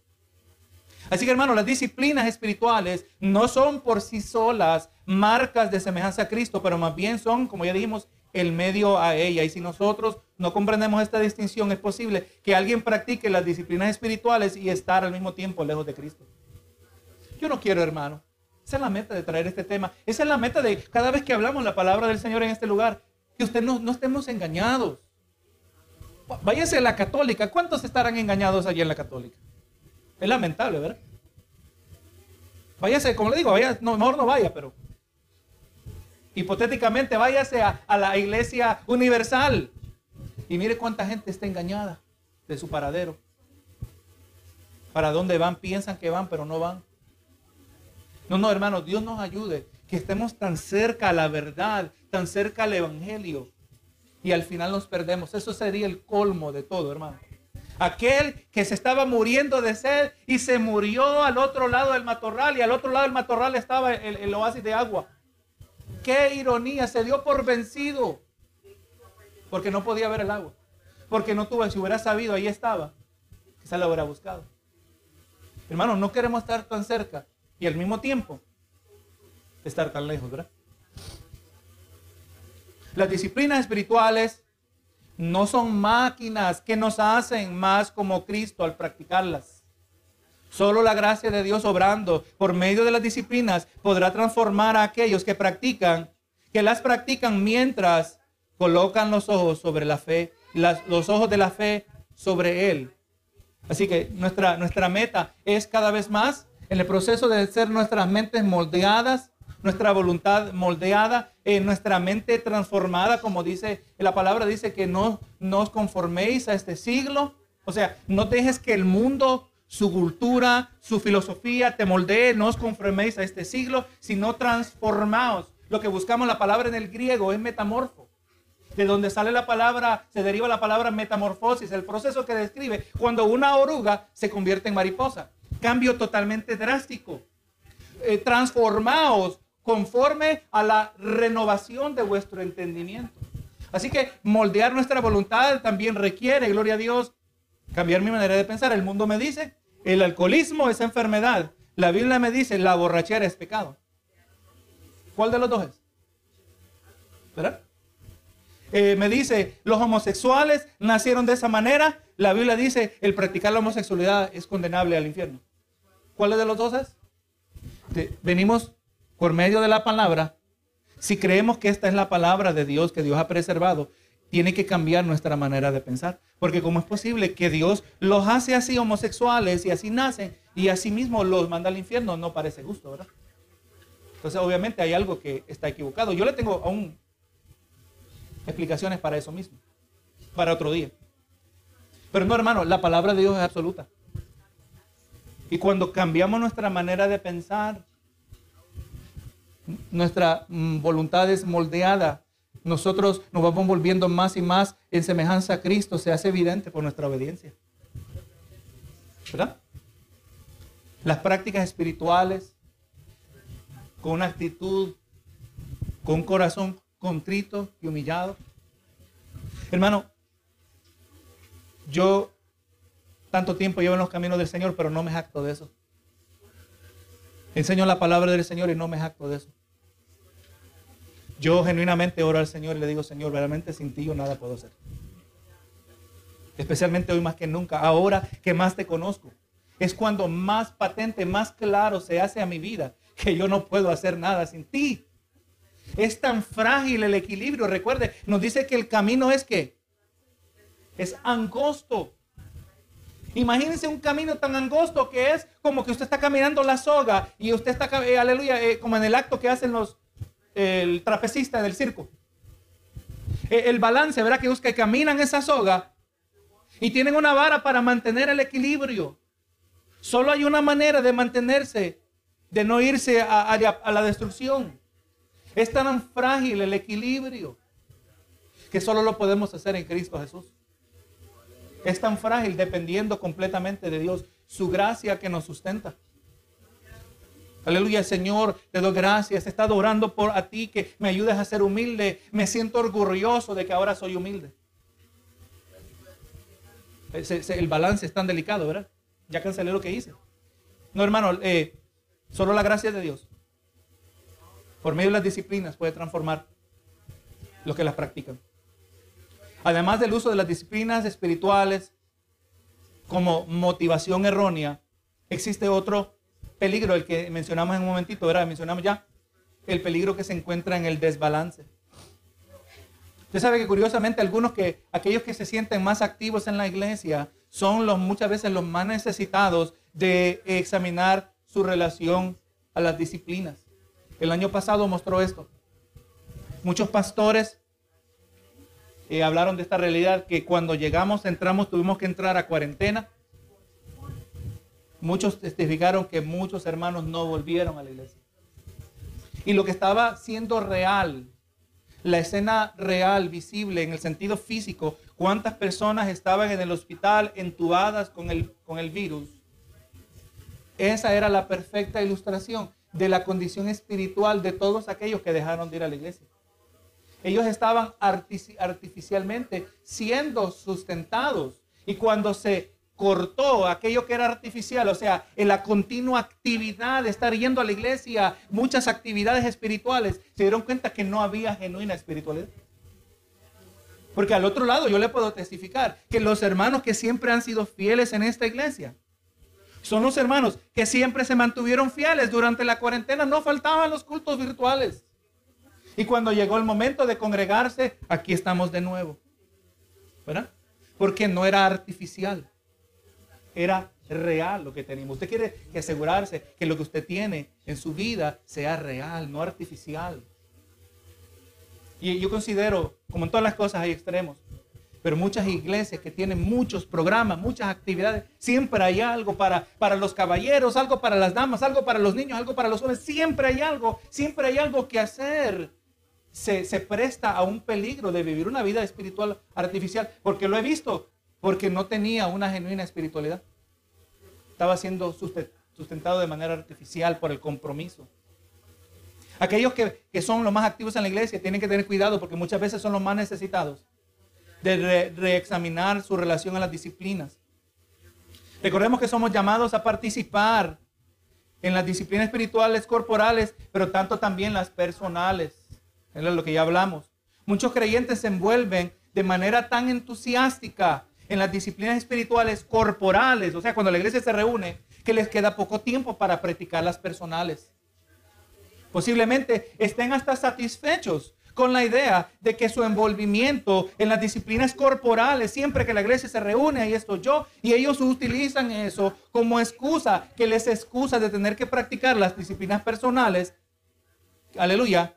Así que hermano, las disciplinas espirituales no son por sí solas marcas de semejanza a Cristo, pero más bien son, como ya dijimos, el medio a ella. Y si nosotros no comprendemos esta distinción, es posible que alguien practique las disciplinas espirituales y estar al mismo tiempo lejos de Cristo. Yo no quiero, hermano. Esa es la meta de traer este tema. Esa es la meta de cada vez que hablamos la palabra del Señor en este lugar. Que usted no, estemos engañados. Váyase a la católica. ¿Cuántos estarán engañados allí en la católica? Es lamentable, ¿verdad? Váyase, como le digo, vaya, no, mejor no vaya, pero hipotéticamente váyase a, la iglesia universal y mire cuánta gente está engañada de su paradero. ¿Para dónde van? Piensan que van, pero no van. No, no, hermano, Dios nos ayude. Que estemos tan cerca a la verdad, tan cerca al Evangelio. Y al final nos perdemos. Eso sería el colmo de todo, hermano. Aquel que se estaba muriendo de sed y se murió al otro lado del matorral y al otro lado del matorral estaba el oasis de agua qué ironía, se dio por vencido. Porque no podía ver el agua. Porque no tuvo, si hubiera sabido, ahí estaba. Quizá lo hubiera buscado. Hermanos, no queremos estar tan cerca y al mismo tiempo estar tan lejos, ¿verdad? Las disciplinas espirituales no son máquinas que nos hacen más como Cristo al practicarlas. Solo la gracia de Dios obrando por medio de las disciplinas podrá transformar a aquellos que practican, que las practican mientras colocan los ojos sobre la fe, los ojos de la fe sobre Él. Así que nuestra, nuestra meta es cada vez más en el proceso de ser nuestras mentes moldeadas nuestra voluntad moldeada, en nuestra mente transformada, como dice la palabra, dice que no, no os conforméis a este siglo. O sea, no dejes que el mundo, su cultura, su filosofía te moldee, no os conforméis a este siglo, sino transformaos. Lo que buscamos, la palabra en el griego es metamorfo. De donde sale la palabra, se deriva la palabra metamorfosis, el proceso que describe cuando una oruga se convierte en mariposa. Cambio totalmente drástico. Eh, transformaos conforme a la renovación de vuestro entendimiento. Así que moldear nuestra voluntad también requiere, gloria a Dios, cambiar mi manera de pensar. El mundo me dice, el alcoholismo es enfermedad. La Biblia me dice, la borrachera es pecado. ¿Cuál de los dos es? ¿Verdad? Eh, me dice, los homosexuales nacieron de esa manera. La Biblia dice, el practicar la homosexualidad es condenable al infierno. ¿Cuál de los dos es? venimos por medio de la palabra. Si creemos que esta es la palabra de Dios que Dios ha preservado, tiene que cambiar nuestra manera de pensar. Porque como es posible que Dios los hace así homosexuales y así nacen y así mismo los manda al infierno, no parece justo, ¿verdad? Entonces obviamente hay algo que está equivocado. Yo le tengo aún explicaciones para eso mismo, para otro día. Pero no, hermano, la palabra de Dios es absoluta. Y cuando cambiamos nuestra manera de pensar, nuestra mm, voluntad es moldeada, nosotros nos vamos volviendo más y más en semejanza a Cristo, se hace evidente por nuestra obediencia. ¿Verdad? Las prácticas espirituales, con una actitud, con corazón contrito y humillado. Hermano, yo tanto tiempo llevo en los caminos del Señor, pero no me jacto de eso. Enseño la palabra del Señor y no me jacto de eso. Yo genuinamente oro al Señor y le digo, Señor, realmente sin ti yo nada puedo hacer. Especialmente hoy más que nunca, ahora que más te conozco. Es cuando más patente, más claro se hace a mi vida que yo no puedo hacer nada sin ti. Es tan frágil el equilibrio. Recuerde, nos dice que el camino es que es angosto. Imagínense un camino tan angosto que es como que usted está caminando la soga y usted está, eh, aleluya, eh, como en el acto que hacen los el trapecista del circo. Eh, el balance, ¿verdad? Que busca que caminan esa soga y tienen una vara para mantener el equilibrio. Solo hay una manera de mantenerse, de no irse a la destrucción. Es tan frágil el equilibrio que solo lo podemos hacer en Cristo Jesús. Es tan frágil dependiendo completamente de Dios, su gracia que nos sustenta. Aleluya, Señor, te doy gracias. He estado orando por a ti que me ayudes a ser humilde. Me siento orgulloso de que ahora soy humilde. El balance es tan delicado, ¿verdad? Ya cancelé lo que hice. No, hermano, eh, solo la gracia de Dios por medio de las disciplinas puede transformar los que las practican. Además del uso de las disciplinas espirituales como motivación errónea, existe otro peligro, el que mencionamos en un momentito, ¿verdad? Mencionamos ya el peligro que se encuentra en el desbalance. Usted sabe que curiosamente algunos que, aquellos que se sienten más activos en la iglesia, son los muchas veces los más necesitados de examinar su relación a las disciplinas. El año pasado mostró esto. Muchos pastores eh, hablaron de esta realidad que cuando llegamos, entramos, tuvimos que entrar a cuarentena. Muchos testificaron que muchos hermanos no volvieron a la iglesia. Y lo que estaba siendo real, la escena real, visible en el sentido físico, cuántas personas estaban en el hospital entubadas con el, con el virus. Esa era la perfecta ilustración de la condición espiritual de todos aquellos que dejaron de ir a la iglesia. Ellos estaban artificialmente siendo sustentados. Y cuando se cortó aquello que era artificial, o sea, en la continua actividad de estar yendo a la iglesia, muchas actividades espirituales, se dieron cuenta que no había genuina espiritualidad. Porque al otro lado yo le puedo testificar que los hermanos que siempre han sido fieles en esta iglesia, son los hermanos que siempre se mantuvieron fieles durante la cuarentena. No faltaban los cultos virtuales. Y cuando llegó el momento de congregarse, aquí estamos de nuevo. ¿Verdad? Porque no era artificial. Era real lo que tenemos. Usted quiere que asegurarse que lo que usted tiene en su vida sea real, no artificial. Y yo considero, como en todas las cosas hay extremos, pero muchas iglesias que tienen muchos programas, muchas actividades, siempre hay algo para, para los caballeros, algo para las damas, algo para los niños, algo para los jóvenes, siempre hay algo, siempre hay algo que hacer. Se, se presta a un peligro de vivir una vida espiritual artificial, porque lo he visto, porque no tenía una genuina espiritualidad. Estaba siendo sustentado de manera artificial por el compromiso. Aquellos que, son los más activos en la iglesia tienen que tener cuidado porque muchas veces son los más necesitados de reexaminar su relación a las disciplinas. Recordemos que somos llamados a participar en las disciplinas espirituales corporales, pero tanto también las personales. Es lo que ya hablamos. Muchos creyentes se envuelven de manera tan entusiástica en las disciplinas espirituales corporales, o sea, cuando la iglesia se reúne, que les queda poco tiempo para practicar las personales. Posiblemente estén hasta satisfechos con la idea de que su envolvimiento en las disciplinas corporales, siempre que la iglesia se reúne, ahí estoy yo, y ellos utilizan eso como excusa, que les excusa de tener que practicar las disciplinas personales, aleluya,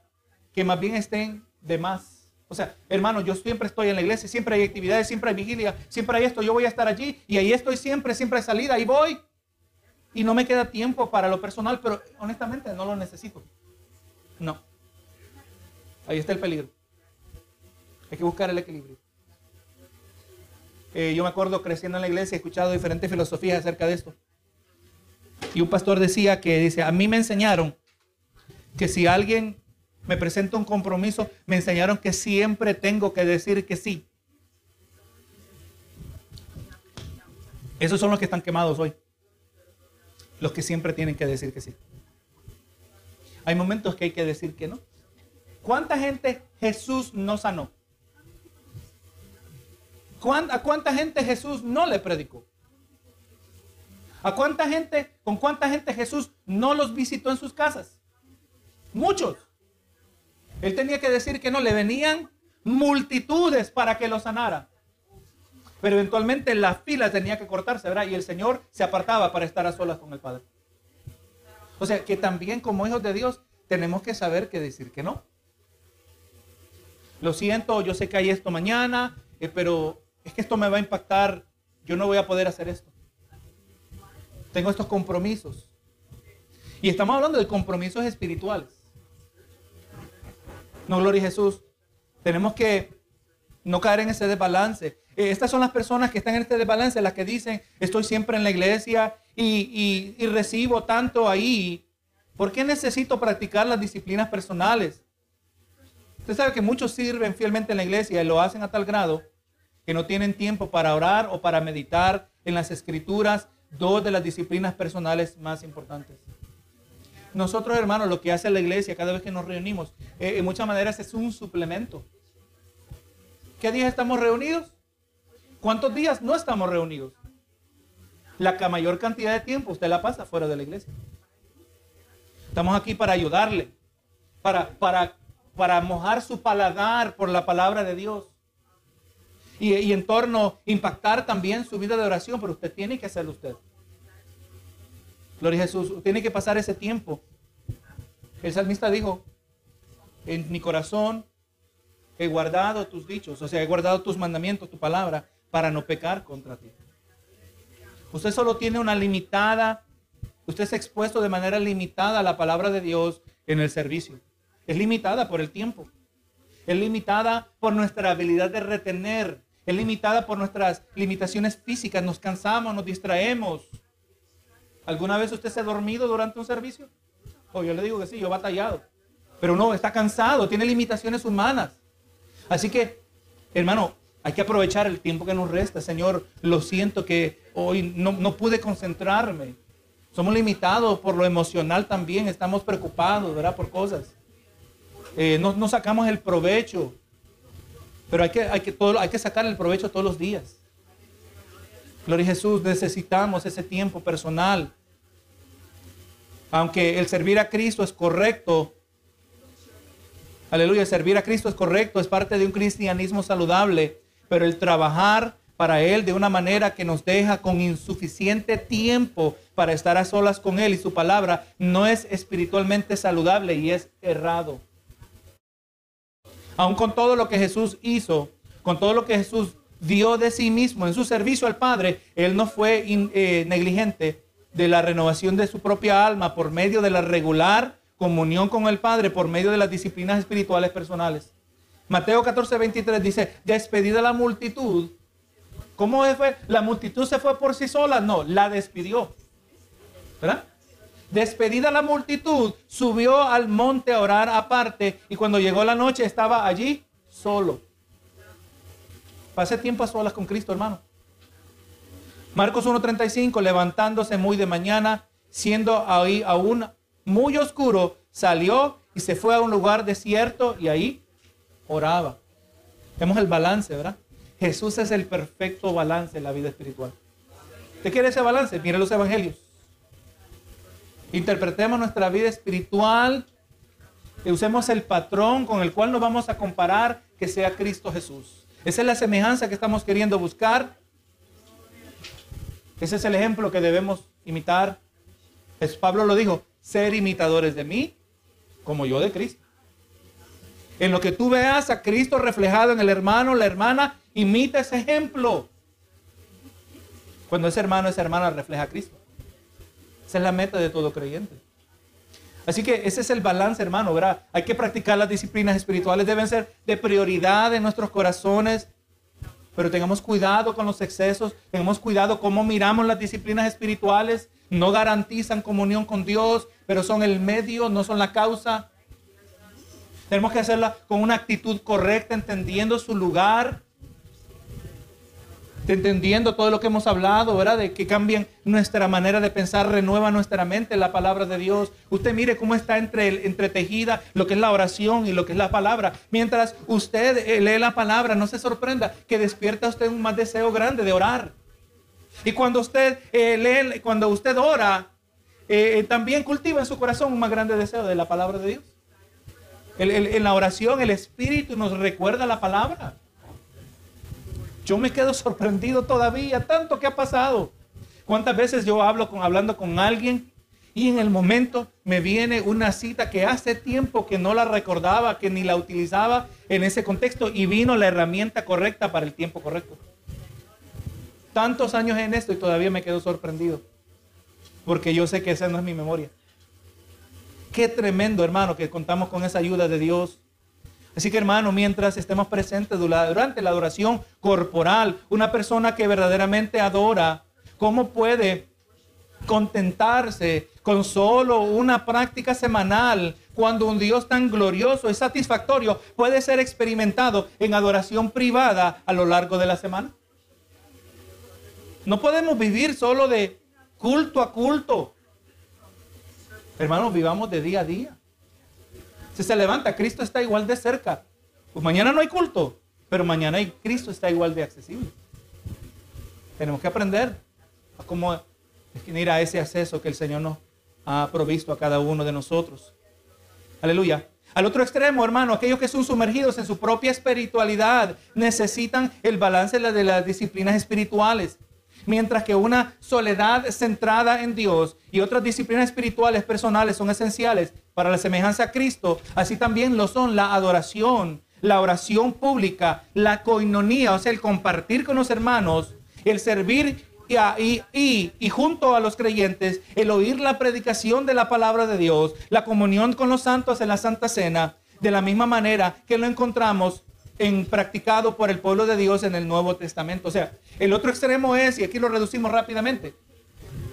que más bien estén de más. O sea, hermano, yo siempre estoy en la iglesia, siempre hay actividades, siempre hay vigilia, siempre hay esto, yo voy a estar allí y ahí estoy siempre, siempre hay salida, ahí voy. Y no me queda tiempo para lo personal, pero honestamente no lo necesito. No. Ahí está el peligro. Hay que buscar el equilibrio. Eh, yo me acuerdo creciendo en la iglesia, he escuchado diferentes filosofías acerca de esto. Y un pastor decía que dice, a mí me enseñaron que si alguien me presenta un compromiso, me enseñaron que siempre tengo que decir que sí. Esos son los que están quemados hoy. Los que siempre tienen que decir que sí. Hay momentos que hay que decir que no. ¿Cuánta gente Jesús no sanó? ¿A cuánta gente Jesús no le predicó? ¿A cuánta gente, con cuánta gente Jesús no los visitó en sus casas? Muchos. Él tenía que decir que no, le venían multitudes para que lo sanara. Pero eventualmente la fila tenía que cortarse, ¿verdad? Y el Señor se apartaba para estar a solas con el Padre. O sea que también como hijos de Dios tenemos que saber qué decir que no. Lo siento, yo sé que hay esto mañana, eh, pero es que esto me va a impactar. Yo no voy a poder hacer esto. Tengo estos compromisos. Y estamos hablando de compromisos espirituales. No, gloria a Jesús. Tenemos que no caer en ese desbalance. Eh, estas son las personas que están en este desbalance, las que dicen, estoy siempre en la iglesia y, recibo tanto ahí. ¿Por qué necesito practicar las disciplinas personales? Usted sabe que muchos sirven fielmente en la iglesia y lo hacen a tal grado que no tienen tiempo para orar o para meditar en las escrituras, dos de las disciplinas personales más importantes. Nosotros, hermanos, lo que hace la iglesia cada vez que nos reunimos, eh, en muchas maneras es un suplemento. ¿Qué días estamos reunidos? ¿Cuántos días no estamos reunidos? La mayor cantidad de tiempo usted la pasa fuera de la iglesia. Estamos aquí para ayudarle, para, para, para mojar su paladar por la palabra de Dios. Y, y en torno impactar también su vida de oración, pero usted tiene que hacerlo usted. Gloria a Jesús, tiene que pasar ese tiempo. El salmista dijo, en mi corazón he guardado tus dichos, o sea, he guardado tus mandamientos, tu palabra, para no pecar contra ti. Usted solo tiene una limitada, usted es expuesto de manera limitada a la palabra de Dios en el servicio. Es limitada por el tiempo. Es limitada por nuestra habilidad de retener. Es limitada por nuestras limitaciones físicas. Nos cansamos, nos distraemos. ¿Alguna vez usted se ha dormido durante un servicio? Oh, yo le digo que sí, yo he batallado. Pero no, está cansado, tiene limitaciones humanas. Así que, hermano, hay que aprovechar el tiempo que nos resta. Señor, lo siento que hoy no, pude concentrarme. Somos limitados por lo emocional también. Estamos preocupados, ¿verdad? Por cosas. Eh, no, sacamos el provecho. Pero hay que, hay, que todo, hay que sacar el provecho todos los días. Gloria a Jesús, necesitamos ese tiempo personal. Aunque el servir a Cristo es correcto, Aleluya, servir a Cristo es correcto, es parte de un cristianismo saludable, pero el trabajar para Él de una manera que nos deja con insuficiente tiempo para estar a solas con Él y su palabra, no es espiritualmente saludable y es errado. Aun con todo lo que Jesús hizo, con todo lo que Jesús dio de sí mismo en su servicio al Padre, Él no fue eh, negligente de la renovación de su propia alma por medio de la regular comunión con el Padre, por medio de las disciplinas espirituales personales. Mateo 14, 23 dice, despedida la multitud. ¿Cómo fue? ¿La multitud se fue por sí sola? No, la despidió. ¿Verdad? Despedida la multitud, subió al monte a orar aparte y cuando llegó la noche estaba allí solo. Pase tiempo a solas con Cristo, hermano. Marcos 1.35, levantándose muy de mañana, siendo ahí aún muy oscuro, salió y se fue a un lugar desierto y ahí oraba. Vemos el balance, ¿verdad? Jesús es el perfecto balance en la vida espiritual. ¿Usted quiere ese balance? Mire los evangelios. Interpretemos nuestra vida espiritual y usemos el patrón con el cual nos vamos a comparar que sea Cristo Jesús. Esa es la semejanza que estamos queriendo buscar. Ese es el ejemplo que debemos imitar. Pablo lo dijo, ser imitadores de mí como yo de Cristo. En lo que tú veas a Cristo reflejado en el hermano, la hermana, imita ese ejemplo. Cuando ese hermano, esa hermana refleja a Cristo. Esa es la meta de todo creyente. Así que ese es el balance, hermano, ¿verdad? Hay que practicar las disciplinas espirituales, deben ser de prioridad en nuestros corazones, pero tengamos cuidado con los excesos, tengamos cuidado cómo miramos las disciplinas espirituales, no garantizan comunión con Dios, pero son el medio, no son la causa. Tenemos que hacerla con una actitud correcta, entendiendo su lugar, entendiendo todo lo que hemos hablado, ¿verdad? De que cambien nuestra manera de pensar, renueva nuestra mente la palabra de Dios. Usted mire cómo está entre, entretejida lo que es la oración y lo que es la palabra. Mientras usted eh, lee la palabra, no se sorprenda que despierta usted un más deseo grande de orar. Y cuando usted eh, lee, cuando usted ora, eh, también cultiva en su corazón un más grande deseo de la palabra de Dios en la oración el Espíritu nos recuerda la palabra. Yo me quedo sorprendido todavía, tanto que ha pasado. ¿Cuántas veces yo hablo con, hablando con alguien y en el momento me viene una cita que hace tiempo que no la recordaba, que ni la utilizaba en ese contexto y vino la herramienta correcta para el tiempo correcto? Tantos años en esto y todavía me quedo sorprendido, porque yo sé que esa no es mi memoria. Qué tremendo, hermano, que contamos con esa ayuda de Dios. Así que, hermano, mientras estemos presentes durante la adoración corporal, una persona que verdaderamente adora, ¿cómo puede contentarse con solo una práctica semanal cuando un Dios tan glorioso y satisfactorio puede ser experimentado en adoración privada a lo largo de la semana? No podemos vivir solo de culto a culto. Hermanos, vivamos de día a día. Si se levanta, Cristo está igual de cerca. Pues mañana no hay culto, pero mañana Cristo está igual de accesible. Tenemos que aprender a cómo definir a ese acceso que el Señor nos ha provisto a cada uno de nosotros. Aleluya. Al otro extremo, hermano, aquellos que son sumergidos en su propia espiritualidad necesitan el balance de las disciplinas espirituales. Mientras que una soledad centrada en Dios y otras disciplinas espirituales personales son esenciales para la semejanza a Cristo, así también lo son la adoración, la oración pública, la coinonía, o sea, el compartir con los hermanos, el servir y, y, y, junto a los creyentes, el oír la predicación de la palabra de Dios, la comunión con los santos en la Santa Cena, de la misma manera que lo encontramos en practicado por el pueblo de Dios en el Nuevo Testamento. O sea, el otro extremo es, y aquí lo reducimos rápidamente,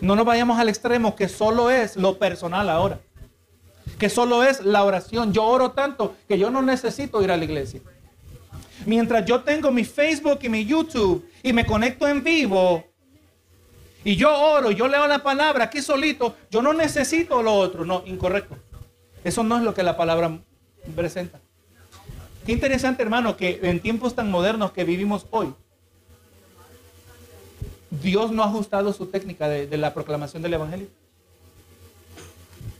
no nos vayamos al extremo que solo es lo personal ahora, que solo es la oración. Yo oro tanto que yo no necesito ir a la iglesia. Mientras yo tengo mi Facebook y mi YouTube y me conecto en vivo y yo oro, yo leo la palabra aquí solito, yo no necesito lo otro. No, incorrecto. Eso no es lo que la palabra presenta. Qué interesante, hermano, que en tiempos tan modernos que vivimos hoy, Dios no ha ajustado su técnica de, la proclamación del Evangelio.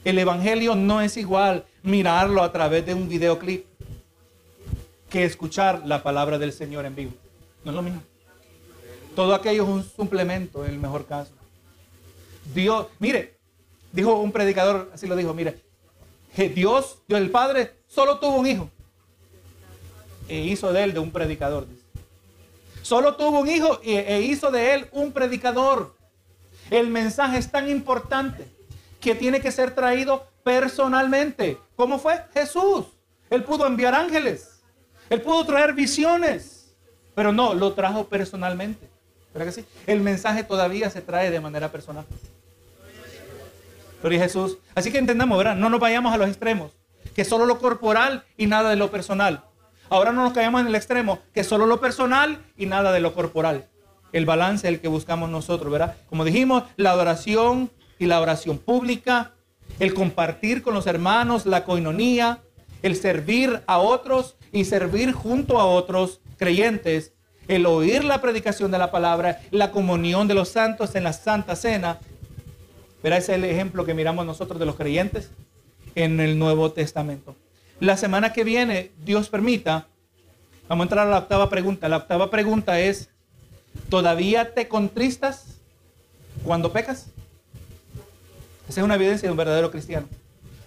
El Evangelio no es igual mirarlo a través de un videoclip que escuchar la palabra del Señor en vivo. No es lo mismo. Todo aquello es un suplemento en el mejor caso. Dios, mire, dijo un predicador, así lo dijo, mire, que Dios, Dios el Padre, solo tuvo un hijo. E hizo de él de un predicador. Solo tuvo un hijo e hizo de él un predicador. El mensaje es tan importante que tiene que ser traído personalmente. ¿Cómo fue? Jesús. Él pudo enviar ángeles. Él pudo traer visiones. Pero no, lo trajo personalmente. ¿Verdad que sí? El mensaje todavía se trae de manera personal. Gloria Jesús. Así que entendamos, ¿verdad? No nos vayamos a los extremos. Que solo lo corporal y nada de lo personal. Ahora no nos caemos en el extremo, que solo lo personal y nada de lo corporal. El balance es el que buscamos nosotros, ¿verdad? Como dijimos, la adoración y la oración pública, el compartir con los hermanos, la coinonía, el servir a otros y servir junto a otros creyentes, el oír la predicación de la palabra, la comunión de los santos en la Santa Cena. Verá, ese es el ejemplo que miramos nosotros de los creyentes en el Nuevo Testamento. La semana que viene, Dios permita, vamos a entrar a la octava pregunta. La octava pregunta es, ¿todavía te contristas cuando pecas? Esa es una evidencia de un verdadero cristiano.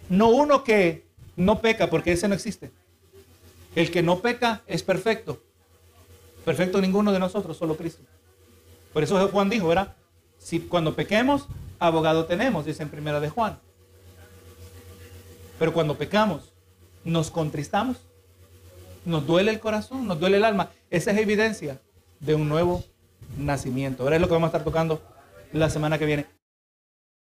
No uno que no peca, porque ese no existe. El que no peca es perfecto. Perfecto ninguno de nosotros, solo Cristo. Por eso Juan dijo, ¿verdad? Si cuando pequemos, abogado tenemos, dice en primera de Juan. Pero cuando pecamos, nos contristamos, nos duele el corazón, nos duele el alma. Esa es evidencia de un nuevo nacimiento. Ahora es lo que vamos a estar tocando la semana que viene.